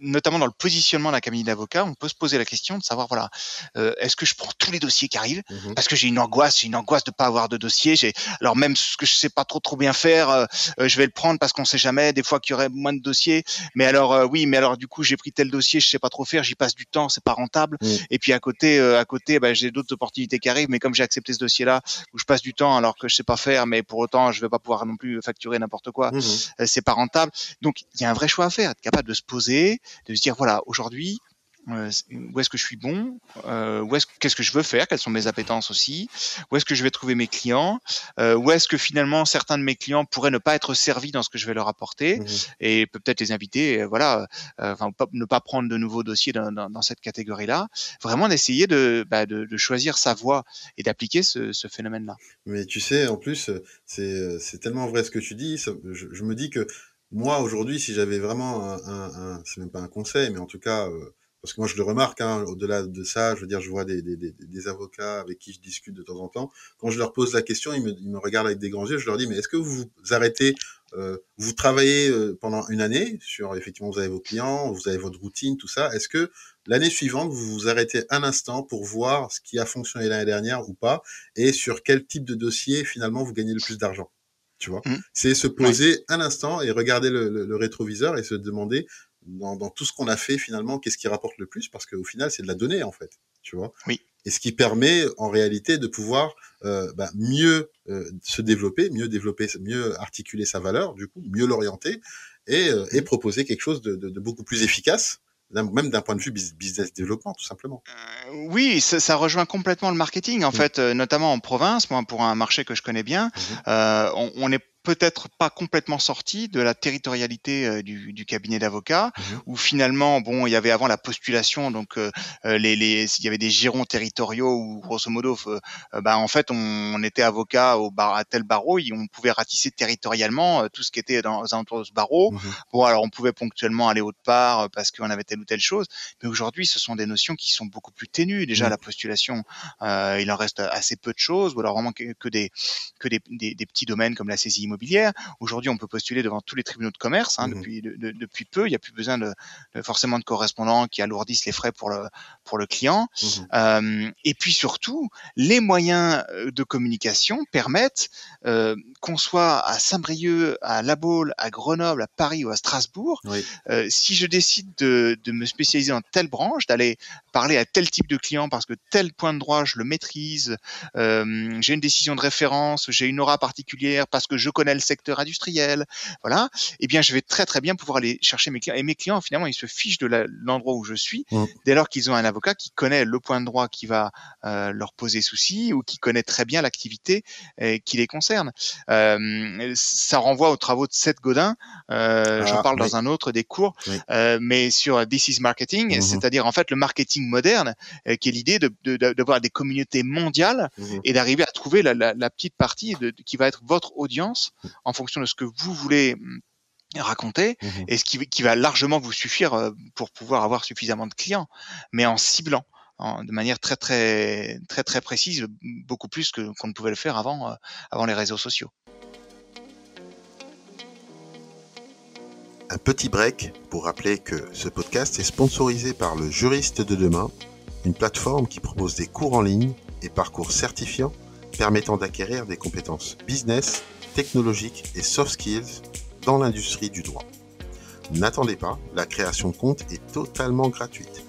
notamment dans le positionnement d'un cabinet d'avocat, on peut se poser la question de savoir voilà, euh, est-ce que je prends tous les dossiers qui arrivent? Mmh parce que j'ai une angoisse, j'ai une angoisse de pas avoir de dossier? J'ai alors même ce que je sais pas trop trop bien faire, euh, euh, je vais le prendre parce qu'on sait jamais. Des fois qu'il y aurait moins de dossiers, mais alors oui, mais alors du coup j'ai pris tel dossier, je sais pas trop faire, j'y passe du temps, c'est pas rentable. Mmh. Et puis à côté, à côté, bah, j'ai d'autres opportunités qui arrivent, mais comme j'ai accepté ce dossier-là où je passe du temps alors que je sais pas faire, mais pour autant je vais pas pouvoir non plus facturer n'importe quoi, mmh c'est pas rentable. Donc il y a un vrai choix à faire, être capable de se poser, de se dire voilà aujourd'hui euh, où est-ce que je suis bon, euh, où est-ce qu'est-ce que je veux faire, quelles sont mes appétences aussi, où est-ce que je vais trouver mes clients, euh, où est-ce que finalement certains de mes clients pourraient ne pas être servis dans ce que je vais leur apporter mmh et peut-être les inviter, voilà, enfin ne pas prendre de nouveaux dossiers dans, dans, cette catégorie-là, vraiment d'essayer de, bah, de, de, choisir sa voie et d'appliquer ce, ce phénomène-là. Mais tu sais, en plus, c'est c'est tellement vrai ce que tu dis, je, je me dis que moi aujourd'hui, si j'avais vraiment un, un, un c'est même pas un conseil, mais en tout cas euh, parce que moi je le remarque, hein, au-delà de ça, je veux dire, je vois des, avocats avec qui je discute de temps en temps. Quand je leur pose la question, ils me, ils me regardent avec des grands yeux. Je leur dis, mais est-ce que vous vous arrêtez, euh, vous travaillez euh, pendant une année sur, effectivement, vous avez vos clients, vous avez votre routine, tout ça. Est-ce que l'année suivante, vous vous arrêtez un instant pour voir ce qui a fonctionné l'année dernière ou pas, et sur quel type de dossier finalement vous gagnez le plus d'argent? Tu vois. Mmh. C'est se poser un instant et regarder le, le, le, rétroviseur et se demander dans, dans tout ce qu'on a fait finalement, qu'est-ce qui rapporte le plus Parce qu'au final, c'est de la donnée en fait, tu vois. Oui. Et ce qui permet en réalité de pouvoir euh, bah, mieux euh, se développer, mieux développer, mieux articuler sa valeur, du coup, mieux l'orienter et, euh, et, proposer quelque chose de, de, de beaucoup plus efficace même d'un point de vue business développement, tout simplement. Euh, oui, ça, ça, rejoint complètement le marketing, en mmh. fait, euh, notamment en province, moi, pour un marché que je connais bien, mmh. euh, on, on, est peut-être pas complètement sorti de la territorialité euh, du, du, cabinet d'avocats, mmh où finalement, bon, il y avait avant la postulation, donc euh, euh, les, les, il y avait des girons territoriaux où grosso modo, bah, en fait, on, on, était avocat au bar, à tel barreau, et on pouvait ratisser territorialement tout ce qui était dans un de ce barreau. Mmh bon, alors on pouvait ponctuellement aller autre part parce qu'on avait telle ou telle chose, mais aujourd'hui, ce sont des notions qui sont beaucoup plus ténues. Déjà, mmh. la postulation, il en reste assez peu de choses, ou alors vraiment que, que des que des, des, des petits domaines comme la saisie immobilière. Aujourd'hui, on peut postuler devant tous les tribunaux de commerce hein, mmh depuis, de, depuis peu. Il n'y a plus besoin de, de, forcément de correspondants qui alourdissent les frais pour le, pour le client. Mmh euh, et puis surtout, les moyens euh, de communication permettent euh, qu'on soit à Saint-Brieuc, à La Baule, à Grenoble, à Paris ou à Strasbourg. Oui. Euh, si je décide de, de me spécialiser dans telle branche, d'aller parler à tel type de client parce que tel point de droit je le maîtrise, j'ai une décision de référence, j'ai une aura particulière parce que je connais le secteur industriel, voilà, eh bien je vais très très bien pouvoir aller chercher mes clients. Et mes clients finalement ils se fichent de l'endroit où je suis mmh. dès lors qu'ils ont un avocat qui connaît le point de droit qui va euh, leur poser souci ou qui connaît très bien l'activité euh, qui les concerne. Euh, ça renvoie aux travaux de Seth Godin, euh, ah, j'en parle oui. dans un autre des cours, oui. Mais sur This is Marketing, mmh. c'est-à-dire en fait le marketing moderne, qui est l'idée d'avoir de, de, de, des communautés mondiales mmh. et d'arriver à trouver la, la, la petite partie de, qui va être votre audience en fonction de ce que vous voulez hum, raconter mmh. et ce qui, qui, va largement vous suffire euh, pour pouvoir avoir suffisamment de clients, mais en ciblant en, de manière très très très très précise, beaucoup plus que qu'on ne pouvait le faire avant euh, avant les réseaux sociaux. Un petit break pour rappeler que ce podcast est sponsorisé par le Juriste de demain, une plateforme qui propose des cours en ligne et parcours certifiants permettant d'acquérir des compétences business, technologiques et soft skills dans l'industrie du droit. N'attendez pas, la création de compte est totalement gratuite.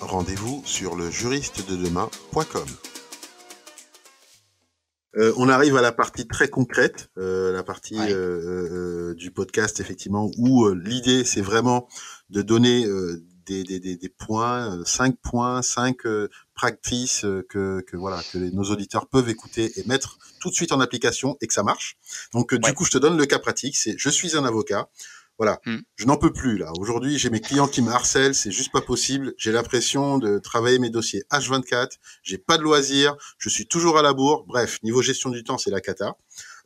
Rendez-vous sur le juriste de demain.com. Euh, on arrive à la partie très concrète, euh, la partie ouais. euh, euh du podcast effectivement, où euh, l'idée c'est vraiment de donner euh, des, des, des, des, points, cinq points, cinq practices que, que, voilà que les, nos auditeurs peuvent écouter et mettre tout de suite en application et que ça marche. Donc ouais. du coup, je te donne le cas pratique. C'est je suis un avocat. Voilà, mm. je n'en peux plus là. Aujourd'hui, j'ai mes clients qui me harcèlent, c'est juste pas possible. J'ai l'impression de travailler mes dossiers H24. J'ai pas de loisirs, je suis toujours à la bourre. Bref, niveau gestion du temps, c'est la cata.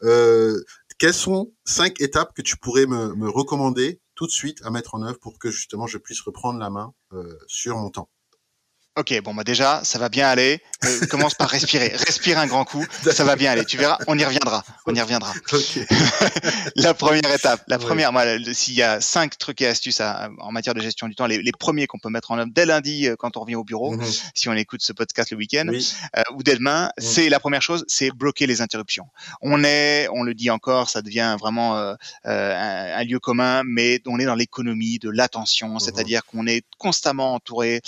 Euh, quelles sont cinq étapes que tu pourrais me, me, recommander tout de suite à mettre en œuvre pour que justement je puisse reprendre la main euh, sur mon temps Ok, bon, bah déjà, ça va bien aller. Euh, commence par respirer. Respire un grand coup. Ça va bien aller. Tu verras, on y reviendra. On y reviendra. la première étape. La première, moi, s'il y a cinq trucs et astuces en matière de gestion du temps, les, premiers qu'on peut mettre en œuvre dès lundi euh, quand on revient au bureau, mhm. si on écoute ce podcast le week-end, euh, ou dès demain, mhm. c'est la première chose, c'est bloquer les interruptions. On est, on le dit encore, ça devient vraiment un, un, lieu commun, mais on est dans l'économie de l'attention, mhm. c'est-à-dire qu'on est constamment entouré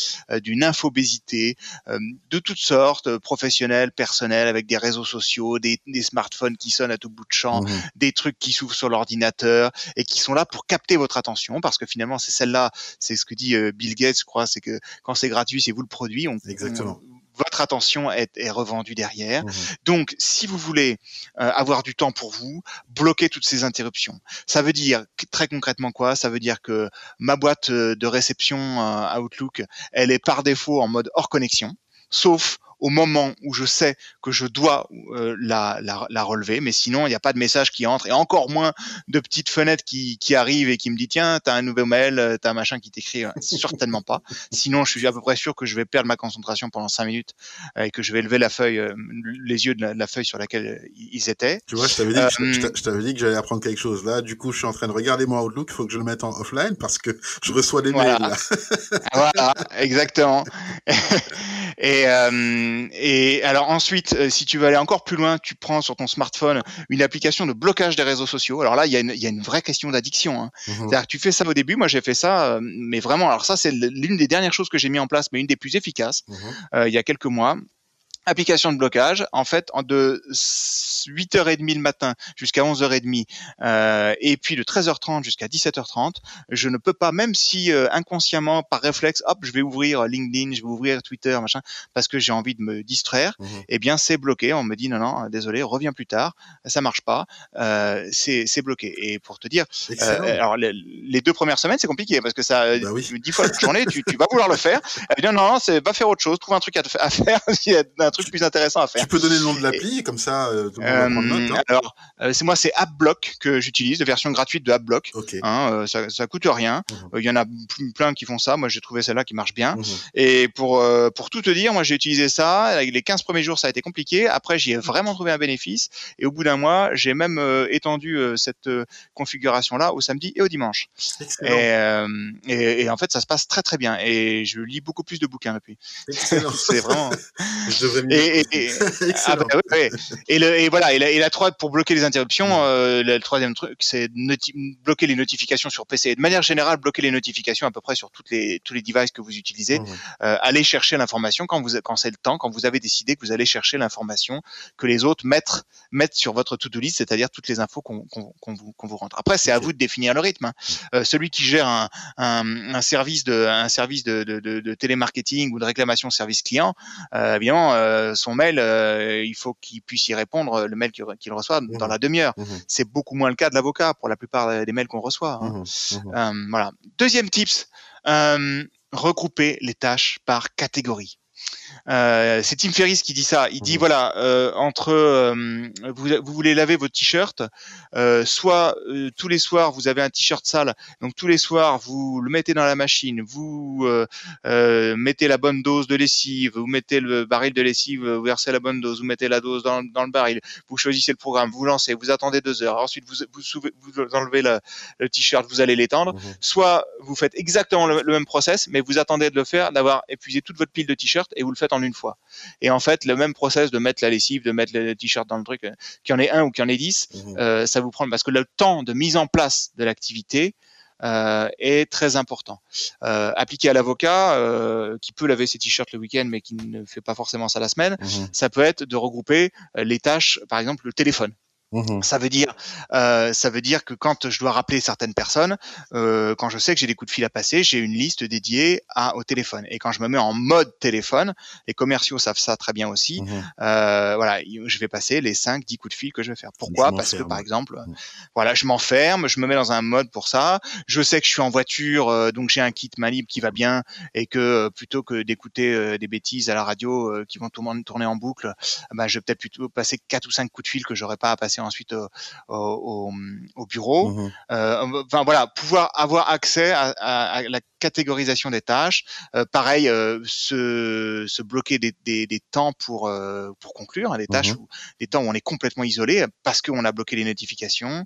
d'une infobésité de toutes sortes, professionnelles, personnelles, avec des réseaux sociaux, des, des smartphones qui sonnent à tout bout de champ, des trucs qui s'ouvrent sur l'ordinateur et qui sont là pour capter votre attention parce que finalement c'est celle-là, c'est ce que dit euh, Bill Gates, je crois, c'est que quand c'est gratuit, c'est vous le produit. On, Exactement. Votre attention est, est, revendue derrière. Mmh Donc, si vous voulez euh, avoir du temps pour vous, bloquez toutes ces interruptions. Ça veut dire très concrètement quoi? Ça veut dire que ma boîte euh, de réception Outlook, elle est par défaut en mode hors connexion, sauf au moment où je sais que je dois euh, la, la, la, relever, mais sinon il n'y a pas de message qui entre et encore moins de petites fenêtres qui, qui arrivent et qui me dit tiens t'as un nouveau mail, euh, t'as un machin qui t'écrit, euh, certainement pas. Sinon je suis à peu près sûr que je vais perdre ma concentration pendant cinq minutes et que je vais lever la feuille, les yeux de la, feuille sur laquelle ils étaient. Tu vois, je t'avais dit, que, je t'avais dit que j'allais apprendre quelque chose là. Du coup, je suis en train de regarder mon Outlook. Il faut que je le mette en offline parce que je reçois des mails. Là. voilà, exactement. et et alors ensuite, euh, si tu veux aller encore plus loin, tu prends sur ton smartphone une application de blocage des réseaux sociaux. Alors là, il y a une, il y a une vraie question d'addiction. Hein. Mmh C'est-à-dire que tu fais ça au début. Moi, j'ai fait ça, euh, mais vraiment. Alors ça, c'est l'une des dernières choses que j'ai mis en place, mais une des plus efficaces. Mmh euh, il y a quelques mois application de blocage, en fait, de 8h30 le matin jusqu'à 11h30, euh, et puis de 13h30 jusqu'à 17h30, je ne peux pas, même si euh, inconsciemment, par réflexe, hop, je vais ouvrir LinkedIn, je vais ouvrir Twitter, machin, parce que j'ai envie de me distraire, mmh eh bien, c'est bloqué. On me dit non, non, désolé, reviens plus tard, ça marche pas, euh, c'est bloqué. Et pour te dire, euh, alors les, deux premières semaines, c'est compliqué parce que ça, bah oui. 10 fois la journée, tu, tu, vas vouloir le faire. Elle dit non, non, c'est va faire autre chose, trouve un truc à, à faire. Un truc plus intéressant à faire. Tu peux donner le nom de l'appli, comme ça, euh, tout le monde va prendre note. Hein. Alors, euh, c'est moi, c'est AppBlock que j'utilise, la version gratuite de AppBlock. Hein, euh, ça, ça coûte rien. Mhm. Il y en a plein qui font ça. Moi, j'ai trouvé celle-là qui marche bien. Mhm. Et pour pour tout te dire, moi, j'ai utilisé ça. Les 15 premiers jours, ça a été compliqué. Après, j'y ai vraiment trouvé un bénéfice. Et au bout d'un mois, j'ai même étendu cette configuration-là au samedi et au dimanche. Et, et, et, en fait, ça se passe très très bien. Et je lis beaucoup plus de bouquins depuis. c'est vraiment. je devrais et, et, ah bah et, le, et voilà, et la, et la pour bloquer les interruptions, euh, le, troisième truc, c'est bloquer les notifications sur PC. Et de manière générale, bloquer les notifications à peu près sur toutes les, tous les devices que vous utilisez. Mm. Euh, allez chercher l'information quand vous, quand c'est le temps, quand vous avez décidé que vous allez chercher l'information que les autres mettent, mettent sur votre to-do list, c'est-à-dire toutes les infos qu'on vous, qu'on vous rentre. Après, c'est à vous de définir le rythme. Hein. Euh, celui qui gère un, un, un, service de, un service de, de, de, de télémarketing ou de réclamation service client, euh, évidemment, euh, son mail, euh, il faut qu'il puisse y répondre, euh, le mail qu'il reçoit dans mmh la demi-heure. Mmh C'est beaucoup moins le cas de l'avocat pour la plupart des mails qu'on reçoit. Hein. Mmh voilà. Deuxième tips, regrouper les tâches par catégorie. Euh, c'est Tim Ferriss qui dit ça. Il dit mhm. voilà, euh, entre euh, vous, vous, voulez laver votre t-shirt, soit tous les soirs vous avez un t-shirt sale, donc tous les soirs vous le mettez dans la machine, vous mettez la bonne dose de lessive, vous mettez le baril de lessive, vous versez la bonne dose, vous mettez la dose dans, dans le baril, vous choisissez le programme, vous lancez, vous attendez deux heures, ensuite vous vous, vous enlevez le t-shirt, vous allez l'étendre. Mhm. Soit vous faites exactement le, le, même process, mais vous attendez de le faire, d'avoir épuisé toute votre pile de t-shirts et vous le faites en une fois. Et en fait, le même process de mettre la lessive, de mettre le t-shirt dans le truc, euh, qu'il y en ait un ou qu'il y en ait dix, mhm. euh, ça vous prend parce que le temps de mise en place de l'activité euh, est très important. appliqué à l'avocat qui peut laver ses t-shirts le week-end mais qui ne fait pas forcément ça la semaine, mhm. ça peut être de regrouper les tâches, par exemple le téléphone. Mmh ça veut dire, euh, ça veut dire que quand je dois rappeler certaines personnes, euh, quand je sais que j'ai des coups de fil à passer, j'ai une liste dédiée à, au téléphone. Et quand je me mets en mode téléphone, les commerciaux savent ça très bien aussi. Mmh euh, voilà, je vais passer les 5 10 coups de fil que je vais faire. Pourquoi? Parce que par exemple, mmh. voilà, je m'enferme, je me mets dans un mode pour ça. Je sais que je suis en voiture, donc j'ai un kit main libre qui va bien, et que plutôt que d'écouter des bêtises à la radio qui vont tourner en boucle, bah, je vais peut-être plutôt passer quatre ou cinq coups de fil que j'aurais pas à passer ensuite au, au, au bureau. Mmh euh, enfin voilà, pouvoir avoir accès à, à, la catégorisation des tâches. Euh, pareil, euh, se, se, bloquer des, des, des temps pour, euh, pour conclure, hein, des tâches, mmh où, des temps où on est complètement isolé parce qu'on a bloqué les notifications.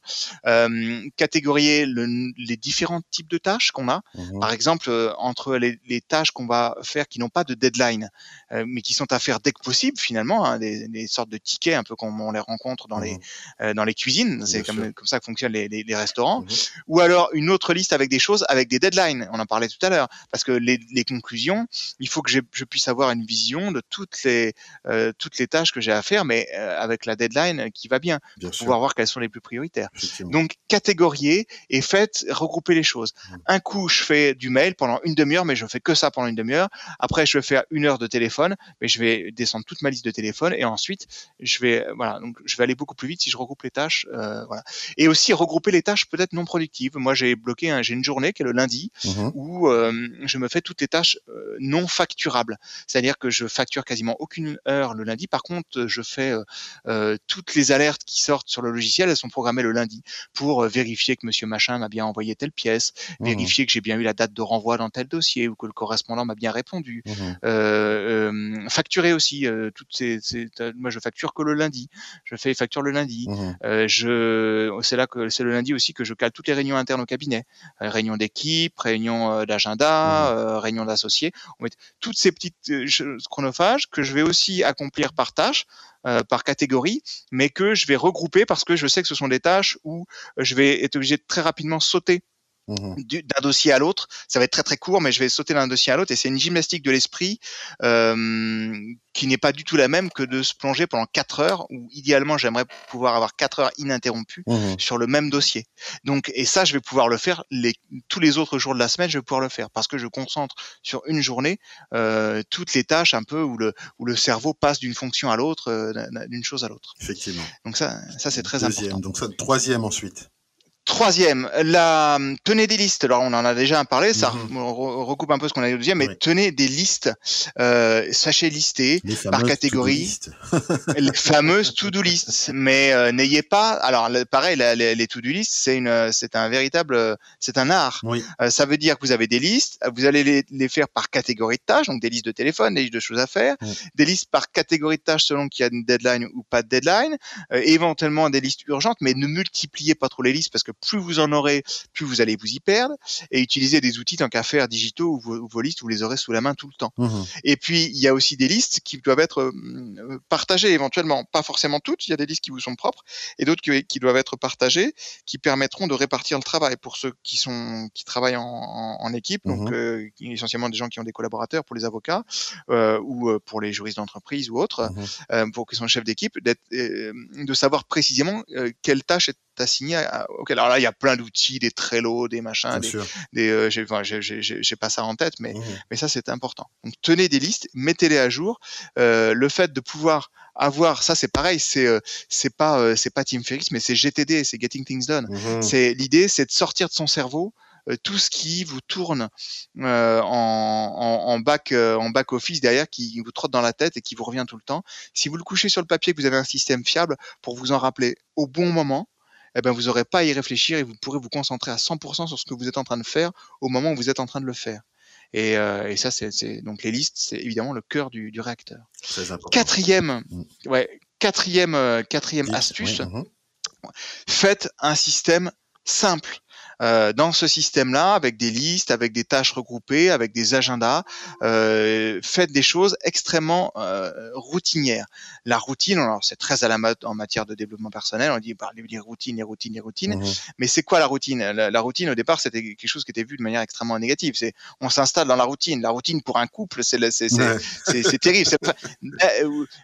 Catégorier le, les différents types de tâches qu'on a. Mmh Par exemple, entre les, les tâches qu'on va faire qui n'ont pas de deadline, mais qui sont à faire dès que possible, finalement, hein, des, des, sortes de tickets un peu comme on les rencontre dans, mmh les, dans les cuisines. C'est comme, comme, ça que fonctionnent les, les, les restaurants. Ou alors une autre liste avec des choses avec des deadlines. On en tout à l'heure, parce que les, les, conclusions, il faut que je puisse avoir une vision de toutes les euh, toutes les tâches que j'ai à faire, mais euh, avec la deadline qui va bien, bien pour pouvoir voir quelles sont les plus prioritaires. Donc catégorier et faites regrouper les choses. Mmh. Un coup, je fais du mail pendant une demi-heure, mais je fais que ça pendant une demi-heure. Après, je vais faire une heure de téléphone, mais je vais descendre toute ma liste de téléphone et ensuite, je vais voilà, donc je vais aller beaucoup plus vite si je regroupe les tâches, euh, voilà. Et aussi regrouper les tâches peut-être non productives. Moi, j'ai bloqué, j'ai une journée qui est le lundi mmh. où euh, je me fais toutes les tâches euh, non facturables. C'est-à-dire que je facture quasiment aucune heure le lundi. Par contre, je fais euh, toutes les alertes qui sortent sur le logiciel, elles sont programmées le lundi pour vérifier que Monsieur Machin m'a bien envoyé telle pièce, mmh. vérifier que j'ai bien eu la date de renvoi dans tel dossier ou que le correspondant m'a bien répondu. Mmh. facturer aussi toutes ces, ces, moi je facture que le lundi. Je fais les factures le lundi. Mmh. je c'est là que c'est le lundi aussi que je cale toutes les réunions internes au cabinet, réunion d'équipe, réunion d'agenda, mmh. réunion d'associés. On met toutes ces petites choses chronophages que je vais aussi accomplir par tâche. Euh, par catégorie, mais que je vais regrouper parce que je sais que ce sont des tâches où je vais être obligé de très rapidement sauter Mmh d'un dossier à l'autre. Ça va être très très court, mais je vais sauter d'un dossier à l'autre et c'est une gymnastique de l'esprit euh, qui n'est pas du tout la même que de se plonger pendant quatre heures. Où idéalement, j'aimerais pouvoir avoir quatre heures ininterrompues mmh sur le même dossier. Donc, et ça, je vais pouvoir le faire les, tous les autres jours de la semaine. Je vais pouvoir le faire parce que je concentre sur une journée euh, toutes les tâches un peu où le où le cerveau passe d'une fonction à l'autre, euh, d'une chose à l'autre. Effectivement. Donc ça, ça c'est très important. Donc ça, troisième ensuite. Troisième, la tenez des listes. Alors on en a déjà parlé, ça mm recoupe un peu ce qu'on a dit au deuxième, mais tenez des listes, euh, sachez lister par catégorie, les fameuses to-do lists. Mais euh, n'ayez pas, alors pareil, les, les to-do lists, c'est une, c'est un véritable, c'est un art. Oui. Euh, ça veut dire que vous avez des listes, vous allez les, les, faire par catégorie de tâches, donc des listes de téléphone, des listes de choses à faire, mm. des listes par catégorie de tâches selon qu'il y a une deadline ou pas de deadline, euh, éventuellement des listes urgentes, mais ne multipliez pas trop les listes parce que plus vous en aurez, plus vous allez vous y perdre. Et utilisez des outils tant qu'à faire digitaux ou vos, vos, listes, vous les aurez sous la main tout le temps. Mmh. Et puis, il y a aussi des listes qui doivent être euh, partagées éventuellement. Pas forcément toutes, il y a des listes qui vous sont propres et d'autres qui, qui, doivent être partagées, qui permettront de répartir le travail pour ceux qui sont qui travaillent en, en, en équipe, mmh. donc euh, essentiellement des gens qui ont des collaborateurs pour les avocats euh, ou pour les juristes d'entreprise ou autres, mmh. Euh, pour qui sont chefs d'équipe, de savoir précisément quelle tâche est assigné à, alors là il y a plein d'outils des Trello des machins des, des euh, j'ai enfin, pas ça en tête mais mmh. mais ça c'est important donc tenez des listes mettez-les à jour euh, le fait de pouvoir avoir ça c'est pareil c'est euh, c'est pas euh, c'est pas Tim Ferriss mais c'est GTD c'est Getting Things Done mmh. c'est l'idée c'est de sortir de son cerveau euh, tout ce qui vous tourne euh, en, en, en, back euh, en back office derrière qui vous trotte dans la tête et qui vous revient tout le temps. Si vous le couchez sur le papier, que vous avez un système fiable pour vous en rappeler au bon moment, eh ben, vous n'aurez pas à y réfléchir et vous pourrez vous concentrer à 100% sur ce que vous êtes en train de faire au moment où vous êtes en train de le faire. Et, euh, et ça, c'est donc les listes, c'est évidemment le cœur du, du réacteur. Quatrième, mmh. ouais, quatrième, euh, quatrième astuce, oui, mmh. faites un système simple. Euh, dans ce système-là, avec des listes, avec des tâches regroupées, avec des agendas, euh, faites des choses extrêmement euh, routinières. La routine, alors c'est très à la mode en matière de développement personnel, on dit bah, les routines, les routines, les routines. Mmh. Mais c'est quoi la routine? La, la, routine, au départ, c'était quelque chose qui était vu de manière extrêmement négative. C'est on s'installe dans la routine. La routine pour un couple, c'est c'est ouais. terrible.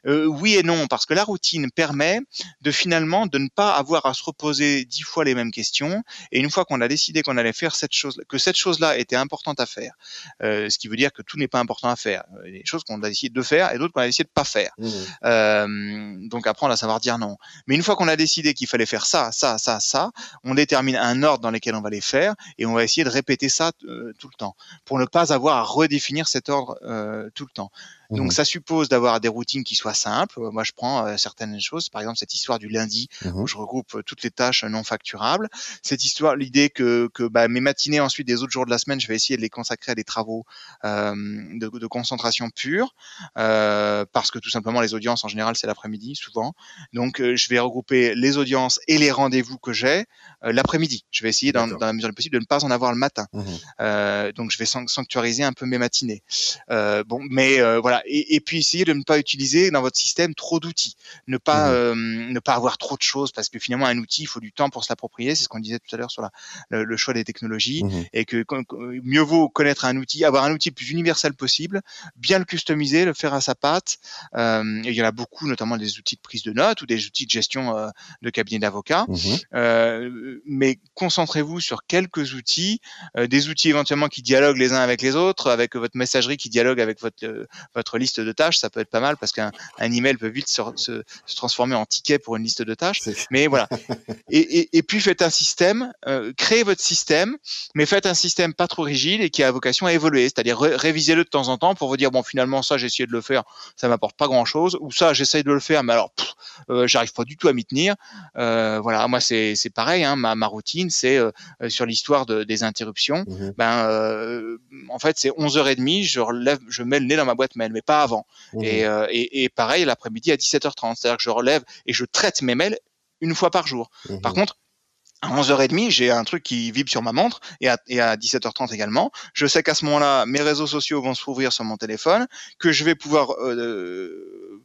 Oui et non, parce que la routine permet de finalement de ne pas avoir à se reposer dix fois les mêmes questions. Et une fois qu'on a a décidé qu'on allait faire cette chose, que cette chose-là était importante à faire, euh, ce qui veut dire que tout n'est pas important à faire. Il y a des choses qu'on a décidé de faire et d'autres qu'on a décidé de pas faire. Mmh. Euh, donc apprendre à savoir dire non. Mais une fois qu'on a décidé qu'il fallait faire ça, ça, ça, ça, on détermine un ordre dans lequel on va les faire et on va essayer de répéter ça euh, tout le temps pour ne pas avoir à redéfinir cet ordre tout le temps. Donc Mhm. ça suppose d'avoir des routines qui soient simples. Moi, je prends euh, certaines choses, par exemple cette histoire du lundi Mhm. où je regroupe euh, toutes les tâches non facturables. Cette histoire, l'idée que, que bah, mes matinées ensuite des autres jours de la semaine, je vais essayer de les consacrer à des travaux euh, de, de concentration pure, euh, parce que tout simplement les audiences en général c'est l'après-midi souvent. Donc je vais regrouper les audiences et les rendez-vous que j'ai l'après-midi. Je vais essayer dans, la mesure du possible de ne pas en avoir le matin. Mhm. Euh, donc je vais sanc- sanctuariser un peu mes matinées. Euh, bon, mais euh, voilà, et, et puis essayer de ne pas utiliser dans votre système trop d'outils, ne pas euh, ne pas avoir trop de choses parce que finalement un outil il faut du temps pour se l'approprier. C'est ce qu'on disait tout à l'heure sur la, le, le choix des technologies Mhm. et que mieux vaut connaître un outil, avoir un outil le plus universel possible, bien le customiser, le faire à sa patte. Euh, et il y en a beaucoup, notamment des outils de prise de notes ou des outils de gestion euh, de cabinet d'avocats. Euh, mais concentrez-vous sur quelques outils, euh, des outils éventuellement qui dialoguent les uns avec les autres, avec votre messagerie qui dialogue avec votre euh, votre liste de tâches, ça peut être pas mal parce qu'un un email peut vite se, se, se transformer en ticket pour une liste de tâches. Mais voilà. Et, et, et puis faites un système, euh, créez votre système, mais faites un système pas trop rigide et qui a vocation à évoluer. C'est-à-dire ré- révisez-le de temps en temps pour vous dire bon finalement ça j'ai essayé de le faire, ça m'apporte pas grand-chose, ou ça j'essaye de le faire, mais alors euh, j'arrive pas du tout à m'y tenir. Euh, voilà, moi c'est c'est pareil, hein, ma, ma routine c'est euh, euh, sur l'histoire de, des interruptions. Mhm. Ben euh, en fait c'est 11h30, je relève, je mets le nez dans ma boîte mail, mais pas avant. Mhm. Et, et, et pareil l'après-midi à 17h30, c'est-à-dire que je relève et je traite mes mails une fois par jour. Mhm. Par contre, à 11h30, j'ai un truc qui vibre sur ma montre et à, et à 17h30 également. Je sais qu'à ce moment-là, mes réseaux sociaux vont s'ouvrir sur mon téléphone, que je vais pouvoir euh,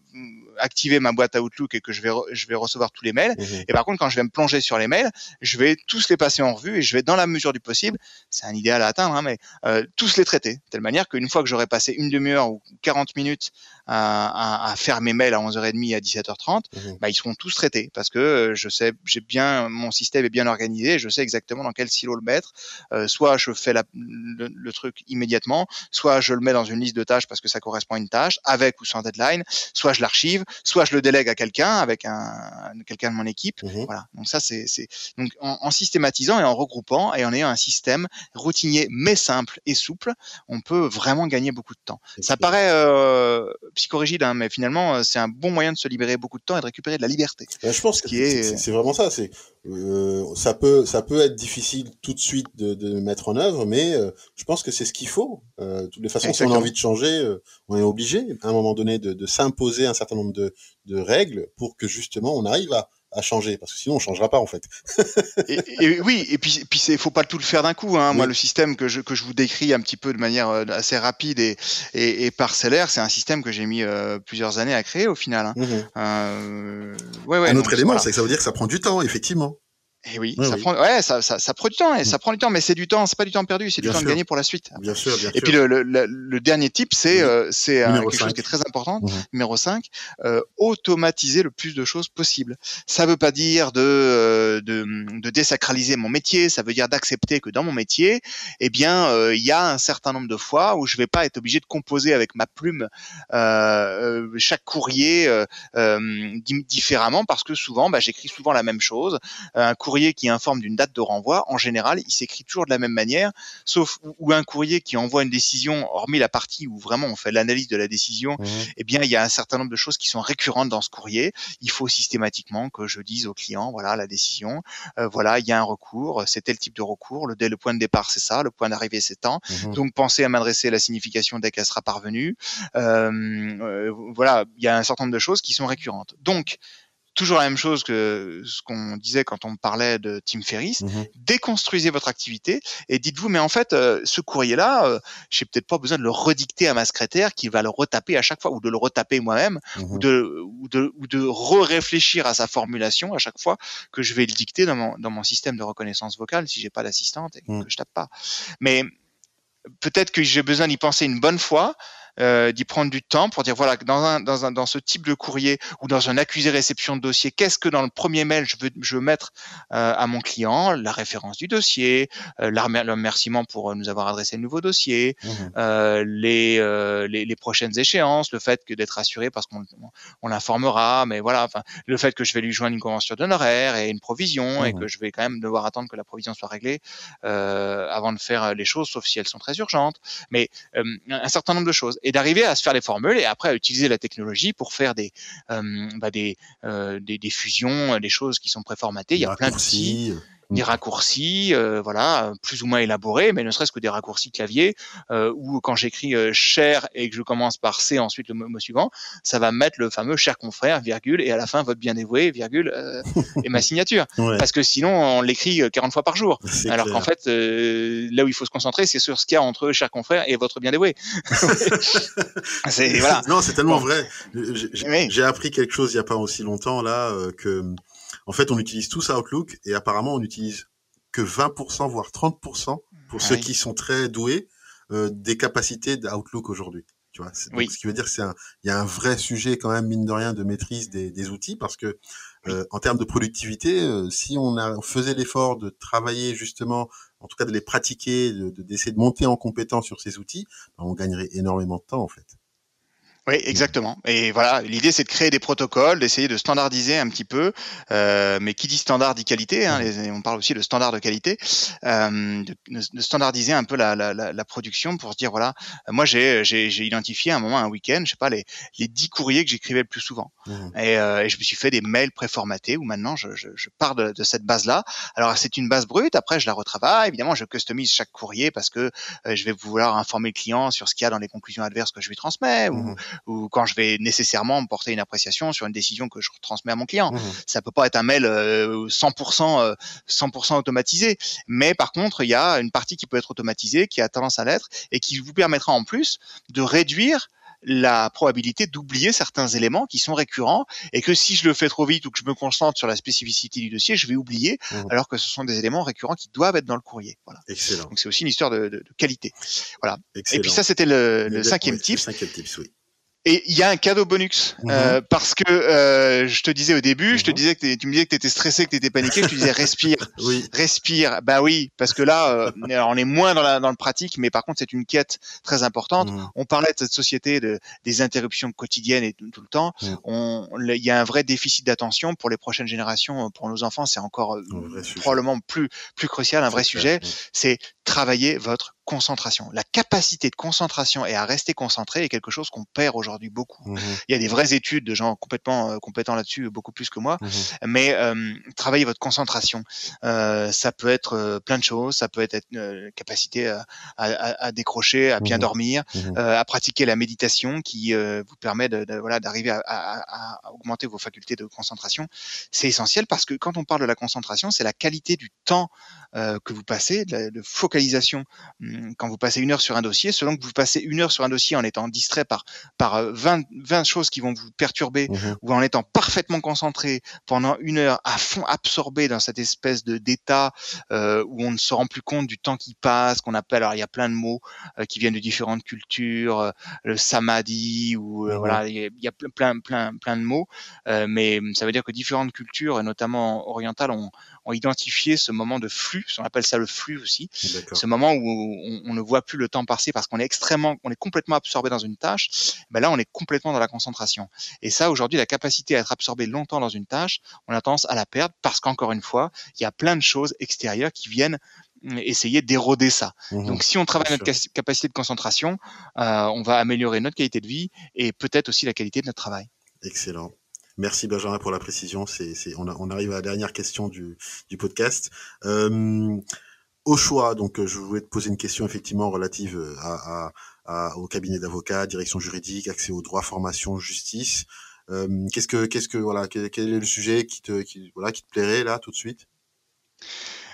activer ma boîte Outlook et que je vais, re- je vais recevoir tous les mails. Mhm. Et par contre, quand je vais me plonger sur les mails, je vais tous les passer en revue et je vais, dans la mesure du possible, c'est un idéal à atteindre, hein, mais euh, tous les traiter. De telle manière qu'une fois que j'aurai passé une demi-heure ou 40 minutes à, faire mes mails à 11h30 et à 17h30, Mhm. bah, ils seront tous traités parce que euh, je sais, j'ai bien, mon système est bien organisé, je sais exactement dans quel silo le mettre. Euh, soit je fais la, le, le truc immédiatement, soit je le mets dans une liste de tâches parce que ça correspond à une tâche, avec ou sans deadline, soit je l'archive, soit je le délègue à quelqu'un, avec un, quelqu'un de mon équipe. Mhm. Voilà. Donc ça, c'est, donc en, en systématisant et en regroupant et en ayant un système routinier mais simple et souple, on peut vraiment gagner beaucoup de temps. Ça paraît euh, psychorigide, hein, mais finalement, euh, c'est un bon moyen de se libérer beaucoup de temps et de récupérer de la liberté. Ben, je pense Ce que qui c'est est- c'est- c'est vraiment ça. C'est euh, ça peut ça peut être difficile tout de suite de, de mettre en œuvre, mais euh, je pense que c'est ce qu'il faut. Euh, de toutes les façons, si on a Exactement. envie de changer, euh, on est obligé à un moment donné de, de s'imposer un certain nombre de, de règles pour que justement on arrive à, à changer, parce que sinon on changera pas en fait. et, et oui, et puis, puis c'est, faut pas tout le faire d'un coup. Hein. Moi, le système que je, que je vous décris un petit peu de manière euh, assez rapide et, et, et parcellaire, c'est un système que j'ai mis euh, plusieurs années à créer au final. Hein. Mhm. Euh, ouais, ouais, un donc, autre élément, voilà. c'est que ça veut dire que ça prend du temps, effectivement. Et oui, Oui, ça oui. prend, ouais, ça, ça, ça prend du temps, et Mm. ça prend du temps, mais c'est du temps, c'est pas du temps perdu, c'est du Bien temps sûr. de gagner pour la suite. Bien sûr, bien Et sûr. puis le, le, le, le dernier type, c'est Oui. euh, c'est euh, Numéro quelque chose qui est très important. Mhm. Numéro 5, euh, automatiser le plus de choses possible. Ça veut pas dire de, euh, de, de désacraliser mon métier, ça veut dire d'accepter que dans mon métier, eh bien, euh, il y a un certain nombre de fois où je vais pas être obligé de composer avec ma plume chaque courrier di- différemment parce que souvent, bah, j'écris souvent la même chose. Un courrier qui informe d'une date de renvoi, en général, il s'écrit toujours de la même manière, sauf ou un courrier qui envoie une décision, hormis la partie où vraiment on fait l'analyse de la décision, Mhm. eh bien, il y a un certain nombre de choses qui sont récurrentes dans ce courrier. Il faut systématiquement que je dise au client, voilà la décision, euh, voilà, il y a un recours, c'est tel type de recours, le, point de départ c'est ça, le point d'arrivée c'est tant. Mhm. Donc pensez à m'adresser la signification dès qu'elle sera parvenue. Euh, euh, voilà, il y a un certain nombre de choses qui sont récurrentes. Donc toujours la même chose que ce qu'on disait quand on parlait de Tim Ferriss, Mhm. déconstruisez votre activité et dites-vous mais en fait euh, ce courrier là j'ai peut-être pas besoin de le redicter à ma secrétaire qui va le retaper à chaque fois ou de le retaper moi-même Mhm. ou de ou de ou de re-réfléchir à sa formulation à chaque fois que je vais le dicter dans mon dans mon système de reconnaissance vocale si j'ai pas d'assistante et que Mm. je tape pas mais peut-être que j'ai besoin d'y penser une bonne fois euh, d'y prendre du temps pour dire voilà dans un dans un dans ce type de courrier ou dans un accusé réception de dossier qu'est-ce que dans le premier mail je veux je veux mettre euh, à mon client? La référence du dossier euh, le remerciement pour euh, nous avoir adressé le nouveau dossier euh, les, les les prochaines échéances le fait que d'être assuré parce qu'on on, on l'informera mais voilà enfin le fait que je vais lui joindre une convention d'honoraires et une provision et Mhm. que je vais quand même devoir attendre que la provision soit réglée avant de faire les choses sauf si elles sont très urgentes. Mais un certain nombre de choses et d'arriver à se faire les formules et après à utiliser la technologie pour faire des, euh, bah des, euh, des, des, fusions, des choses qui sont préformatées. Il y a plein d'outils des raccourcis, euh, voilà, plus ou moins élaborés, mais ne serait-ce que des raccourcis clavier, euh, ou quand j'écris euh, cher et que je commence par C ensuite le mot, suivant, ça va mettre le fameux cher confrère, virgule, et à la fin votre bien dévoué, virgule, euh, et ma signature. Parce que sinon on l'écrit 40 fois par jour. Alors qu'en fait, là où il faut se concentrer, c'est sur ce qu'il y a entre cher confrère et votre bien dévoué. voilà. Non, c'est tellement vrai. J'ai appris quelque chose il n'y a pas aussi longtemps là que en fait, on utilise tous Outlook et apparemment, on n'utilise que 20%, voire 30% pour ceux qui sont très doués euh, des capacités d'Outlook aujourd'hui. Tu vois, oui. ce qui veut dire qu'il y a un vrai sujet quand même mine de rien de maîtrise des, outils parce que euh, en termes de productivité, euh, si on, a, faisait l'effort de travailler justement, en tout cas de les pratiquer, d'essayer de, de, monter en compétence sur ces outils, ben, on gagnerait énormément de temps en fait. Oui, exactement. Et voilà, l'idée c'est de créer des protocoles, d'essayer de standardiser un petit peu. Euh, mais qui dit standard dit qualité. Hein, on parle aussi de standard de qualité, euh, de, de, standardiser un peu la, la, la, production pour se dire voilà, moi j'ai j'ai identifié à un moment un week-end, je sais pas les les dix courriers que j'écrivais le plus souvent. Mmh. Et, euh, et, je me suis fait des mails préformatés où maintenant je, je, je pars de, de, cette base là. Alors c'est une base brute. Après je la retravaille. Évidemment je customise chaque courrier parce que euh, je vais vouloir informer le client sur ce qu'il y a dans les conclusions adverses que je lui transmets ou mmh ou quand je vais nécessairement porter une appréciation sur une décision que je transmets à mon client. Mmh. Ça peut pas être un mail 100% 100% euh, automatisé, mais par contre, il y a une partie qui peut être automatisée, qui a tendance à l'être et qui vous permettra en plus de réduire la probabilité d'oublier certains éléments qui sont récurrents et que si je le fais trop vite ou que je me concentre sur la spécificité du dossier, je vais oublier mmh. alors que ce sont des éléments récurrents qui doivent être dans le courrier. Voilà. Excellent. Donc c'est aussi une histoire de, de, de qualité. Voilà. Excellent. Et puis ça, c'était le, le, cinquième type. Cinquième tips, oui. Et il y a un cadeau bonus mhm. euh, parce que euh, je te disais au début, je te mhm. disais que tu me disais que tu étais stressé, que tu étais paniqué, je te disais respire, oui. respire. Bah oui, parce que là, euh, on est moins dans, la, dans le pratique, mais par contre c'est une quête très importante. Mhm. On parlait de cette société de des interruptions quotidiennes et tout, le temps. Il y a un vrai déficit d'attention pour les prochaines générations, pour nos enfants, c'est encore probablement plus plus crucial, un vrai sujet. C'est travailler votre concentration. La capacité de concentration et à rester concentré est quelque chose qu'on perd aujourd'hui beaucoup. Mmh Il y a des vraies études de gens complètement euh, compétents là-dessus, beaucoup plus que moi. Mmh Mais euh, travailler votre concentration, euh, ça peut être plein de choses. Ça peut être, être capacité à, à, à, décrocher, à bien mmh dormir, à pratiquer la méditation qui vous permet de, de voilà d'arriver à, à, augmenter vos facultés de concentration. C'est essentiel parce que quand on parle de la concentration, c'est la qualité du temps que vous passez, de, de focalisation Hum, quand vous passez une heure sur un dossier, selon que vous passez une heure sur un dossier en étant distrait par par 20, euh, 20 choses qui vont vous perturber mmh ou en étant parfaitement concentré pendant une heure à fond absorbé dans cette espèce de d'état euh, où on ne se rend plus compte du temps qui passe, qu'on appelle alors il y a plein de mots euh, qui viennent de différentes cultures, euh, le samadhi ou mmh voilà il y, a plein plein plein de mots, mais ça veut dire que différentes cultures, et notamment orientales, ont, ont identifié ce moment de flux, on appelle ça le flux aussi, ce moment où on, on, ne voit plus le temps passer parce qu'on est extrêmement, on est complètement absorbé dans une tâche. Ben là, on est complètement dans la concentration. Et ça, aujourd'hui, la capacité à être absorbé longtemps dans une tâche, on a tendance à la perdre parce qu'encore une fois, il y a plein de choses extérieures qui viennent mm, essayer d'éroder ça. Mmh Donc, si on travaille notre capacité de concentration, euh, on va améliorer notre qualité de vie et peut-être aussi la qualité de notre travail. Excellent. Merci Benjamin pour la précision. C'est, on, arrive à la dernière question du, du podcast. Euh, au choix, donc euh, je voulais te poser une question effectivement relative euh, au cabinet d'avocats, direction juridique, accès aux droits, formation, justice. Euh, qu'est-ce que, qu'est-ce que voilà, quel, est le sujet qui te, qui, voilà, qui te plairait là tout de suite?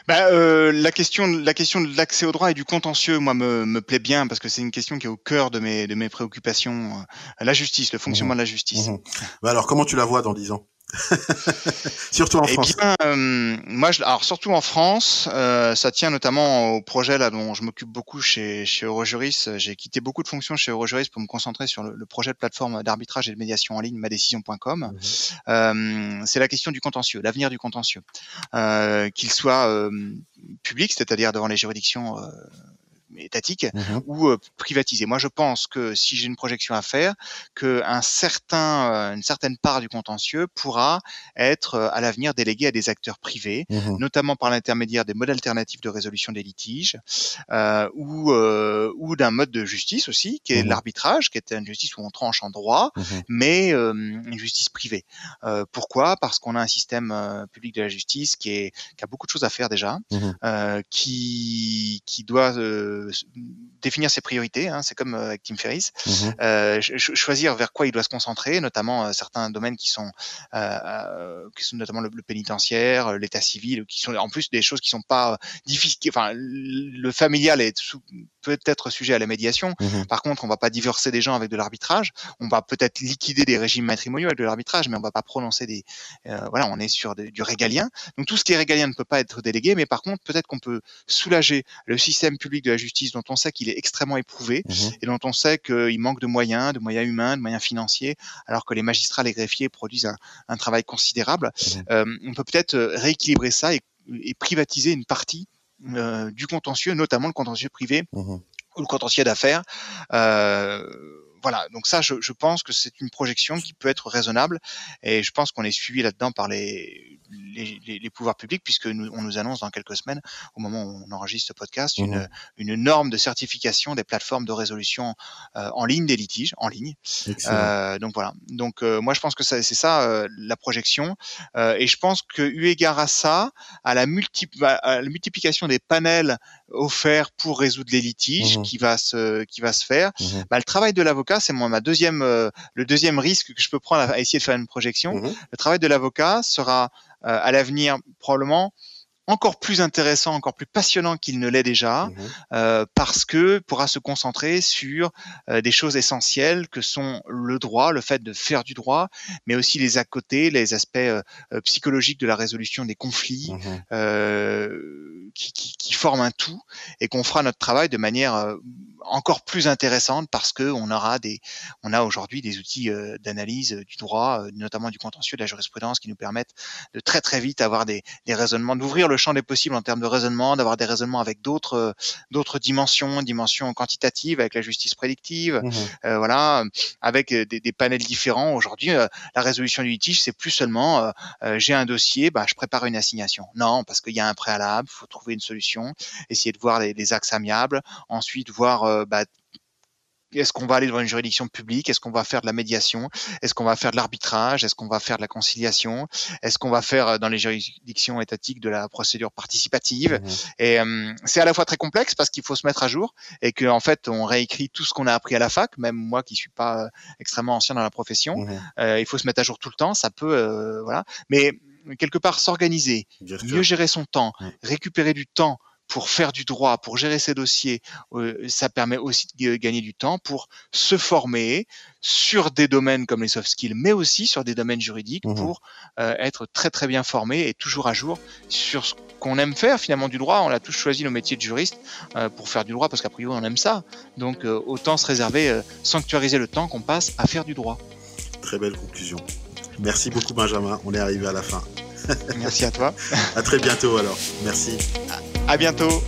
Bah, euh, la question, la question de l'accès au droit et du contentieux, moi, me, me plaît bien parce que c'est une question qui est au cœur de mes, de mes préoccupations. La justice, le fonctionnement mmh. de la justice. Mmh. Bah alors, comment tu la vois dans dix ans? surtout en eh France. Bien, euh, moi, je, alors surtout en France, euh, ça tient notamment au projet là dont je m'occupe beaucoup chez chez Eurojuris. J'ai quitté beaucoup de fonctions chez Eurojuris pour me concentrer sur le, le projet de plateforme d'arbitrage et de médiation en ligne, madécision.com. Mhm. Euh, c'est la question du contentieux, l'avenir du contentieux, qu'il soit public, c'est-à-dire devant les juridictions étatique mmh ou privatisé. Moi, je pense que si j'ai une projection à faire, que un certain, une certaine part du contentieux pourra être à l'avenir délégué à des acteurs privés, mmh notamment par l'intermédiaire des modes alternatifs de résolution des litiges ou ou d'un mode de justice aussi, qui est mmh l'arbitrage, qui est une justice où on tranche en droit, mais une justice privée. pourquoi? Parce qu'on a un système public de la justice qui est qui a beaucoup de choses à faire déjà, qui qui doit définir ses priorités. Hein, c'est comme euh, avec Tim Ferriss, mmh euh, choisir vers quoi il doit se concentrer, notamment euh, certains domaines qui sont, qui sont notamment le, pénitentiaire, l'état civil, qui sont en plus des choses qui sont pas difficiles. Enfin, le familial est peut-être sujet à la médiation. Mmh Par contre, on va pas divorcer des gens avec de l'arbitrage. On va peut-être liquider des régimes matrimoniaux avec de l'arbitrage, mais on va pas prononcer des. voilà, on est sur du régalien. Donc tout ce qui est régalien ne peut pas être délégué, mais par contre, peut-être qu'on peut soulager le système public de la justice dont on sait qu'il est extrêmement éprouvé mmh et dont on sait qu'il manque de moyens, de moyens humains, de moyens financiers, alors que les magistrats, les greffiers produisent un, travail considérable. Mmh euh, on peut peut-être euh, rééquilibrer ça et, privatiser une partie euh, du contentieux, notamment le contentieux privé mmh ou le contentieux d'affaires. voilà, donc ça, je, je pense que c'est une projection qui peut être raisonnable et je pense qu'on est suivi là-dedans par les les, les, pouvoirs publics, puisque nous, on nous annonce dans quelques semaines, au moment où on enregistre ce podcast, une, mmh. une norme de certification des plateformes de résolution euh, en ligne des litiges, en ligne. Euh, donc voilà. Donc euh, moi je pense que c'est ça euh, la projection, et je pense que eu égard à ça, à la, multi, à la multiplication des panels offerts pour résoudre les litiges mmh. qui va se qui va se faire, mmh. bah, le travail de l'avocat, c'est ma deuxième le deuxième risque que je peux prendre à essayer de faire une projection. Le travail de l'avocat sera euh, à l'avenir probablement encore plus intéressant, encore plus passionnant qu'il ne l'est déjà, mmh euh, parce que pourra se concentrer sur euh, des choses essentielles que sont le droit, le fait de faire du droit, mais aussi les à côté, les aspects euh, psychologiques de la résolution des conflits, mmh qui, qui, qui, forment un tout, et qu'on fera notre travail de manière encore plus intéressante parce que on aura des, on a aujourd'hui des outils d'analyse du droit, notamment du contentieux, de la jurisprudence, qui nous permettent de très très vite avoir des, des raisonnements, d'ouvrir le champ des possibles en termes de raisonnement, d'avoir des raisonnements avec d'autres euh, d'autres dimensions, dimensions quantitatives, avec la justice prédictive, mmh euh, voilà, avec des, des panels différents. Aujourd'hui, euh, la résolution du litige, c'est plus seulement j'ai un dossier, bah, je prépare une assignation. Non, parce qu'il y a un préalable, il faut trouver une solution, essayer de voir les, les axes amiables, ensuite voir bah, est-ce qu'on va aller devant une juridiction publique? Est-ce qu'on va faire de la médiation? Est-ce qu'on va faire de l'arbitrage? Est-ce qu'on va faire de la conciliation? Est-ce qu'on va faire euh, dans les juridictions étatiques de la procédure participative? Mmh Et euh, c'est à la fois très complexe parce qu'il faut se mettre à jour et qu'en en fait on réécrit tout ce qu'on a appris à la fac. Même moi qui suis pas euh, extrêmement ancien dans la profession, mmh il faut se mettre à jour tout le temps. Ça peut, voilà. Mais quelque part s'organiser, mieux gérer son temps, mmh. récupérer du temps pour faire du droit, pour gérer ses dossiers, euh, ça permet aussi de gagner du temps pour se former sur des domaines comme les soft skills, mais aussi sur des domaines juridiques mmh pour euh, être très très bien formé et toujours à jour sur ce qu'on aime faire finalement du droit. On a tous choisi nos métiers de juriste euh, pour faire du droit parce qu'a priori on aime ça. Donc autant se réserver, sanctuariser le temps qu'on passe à faire du droit. Très belle conclusion. Merci beaucoup Benjamin, on est arrivé à la fin. Merci à toi. à très bientôt alors. Merci. À bientôt.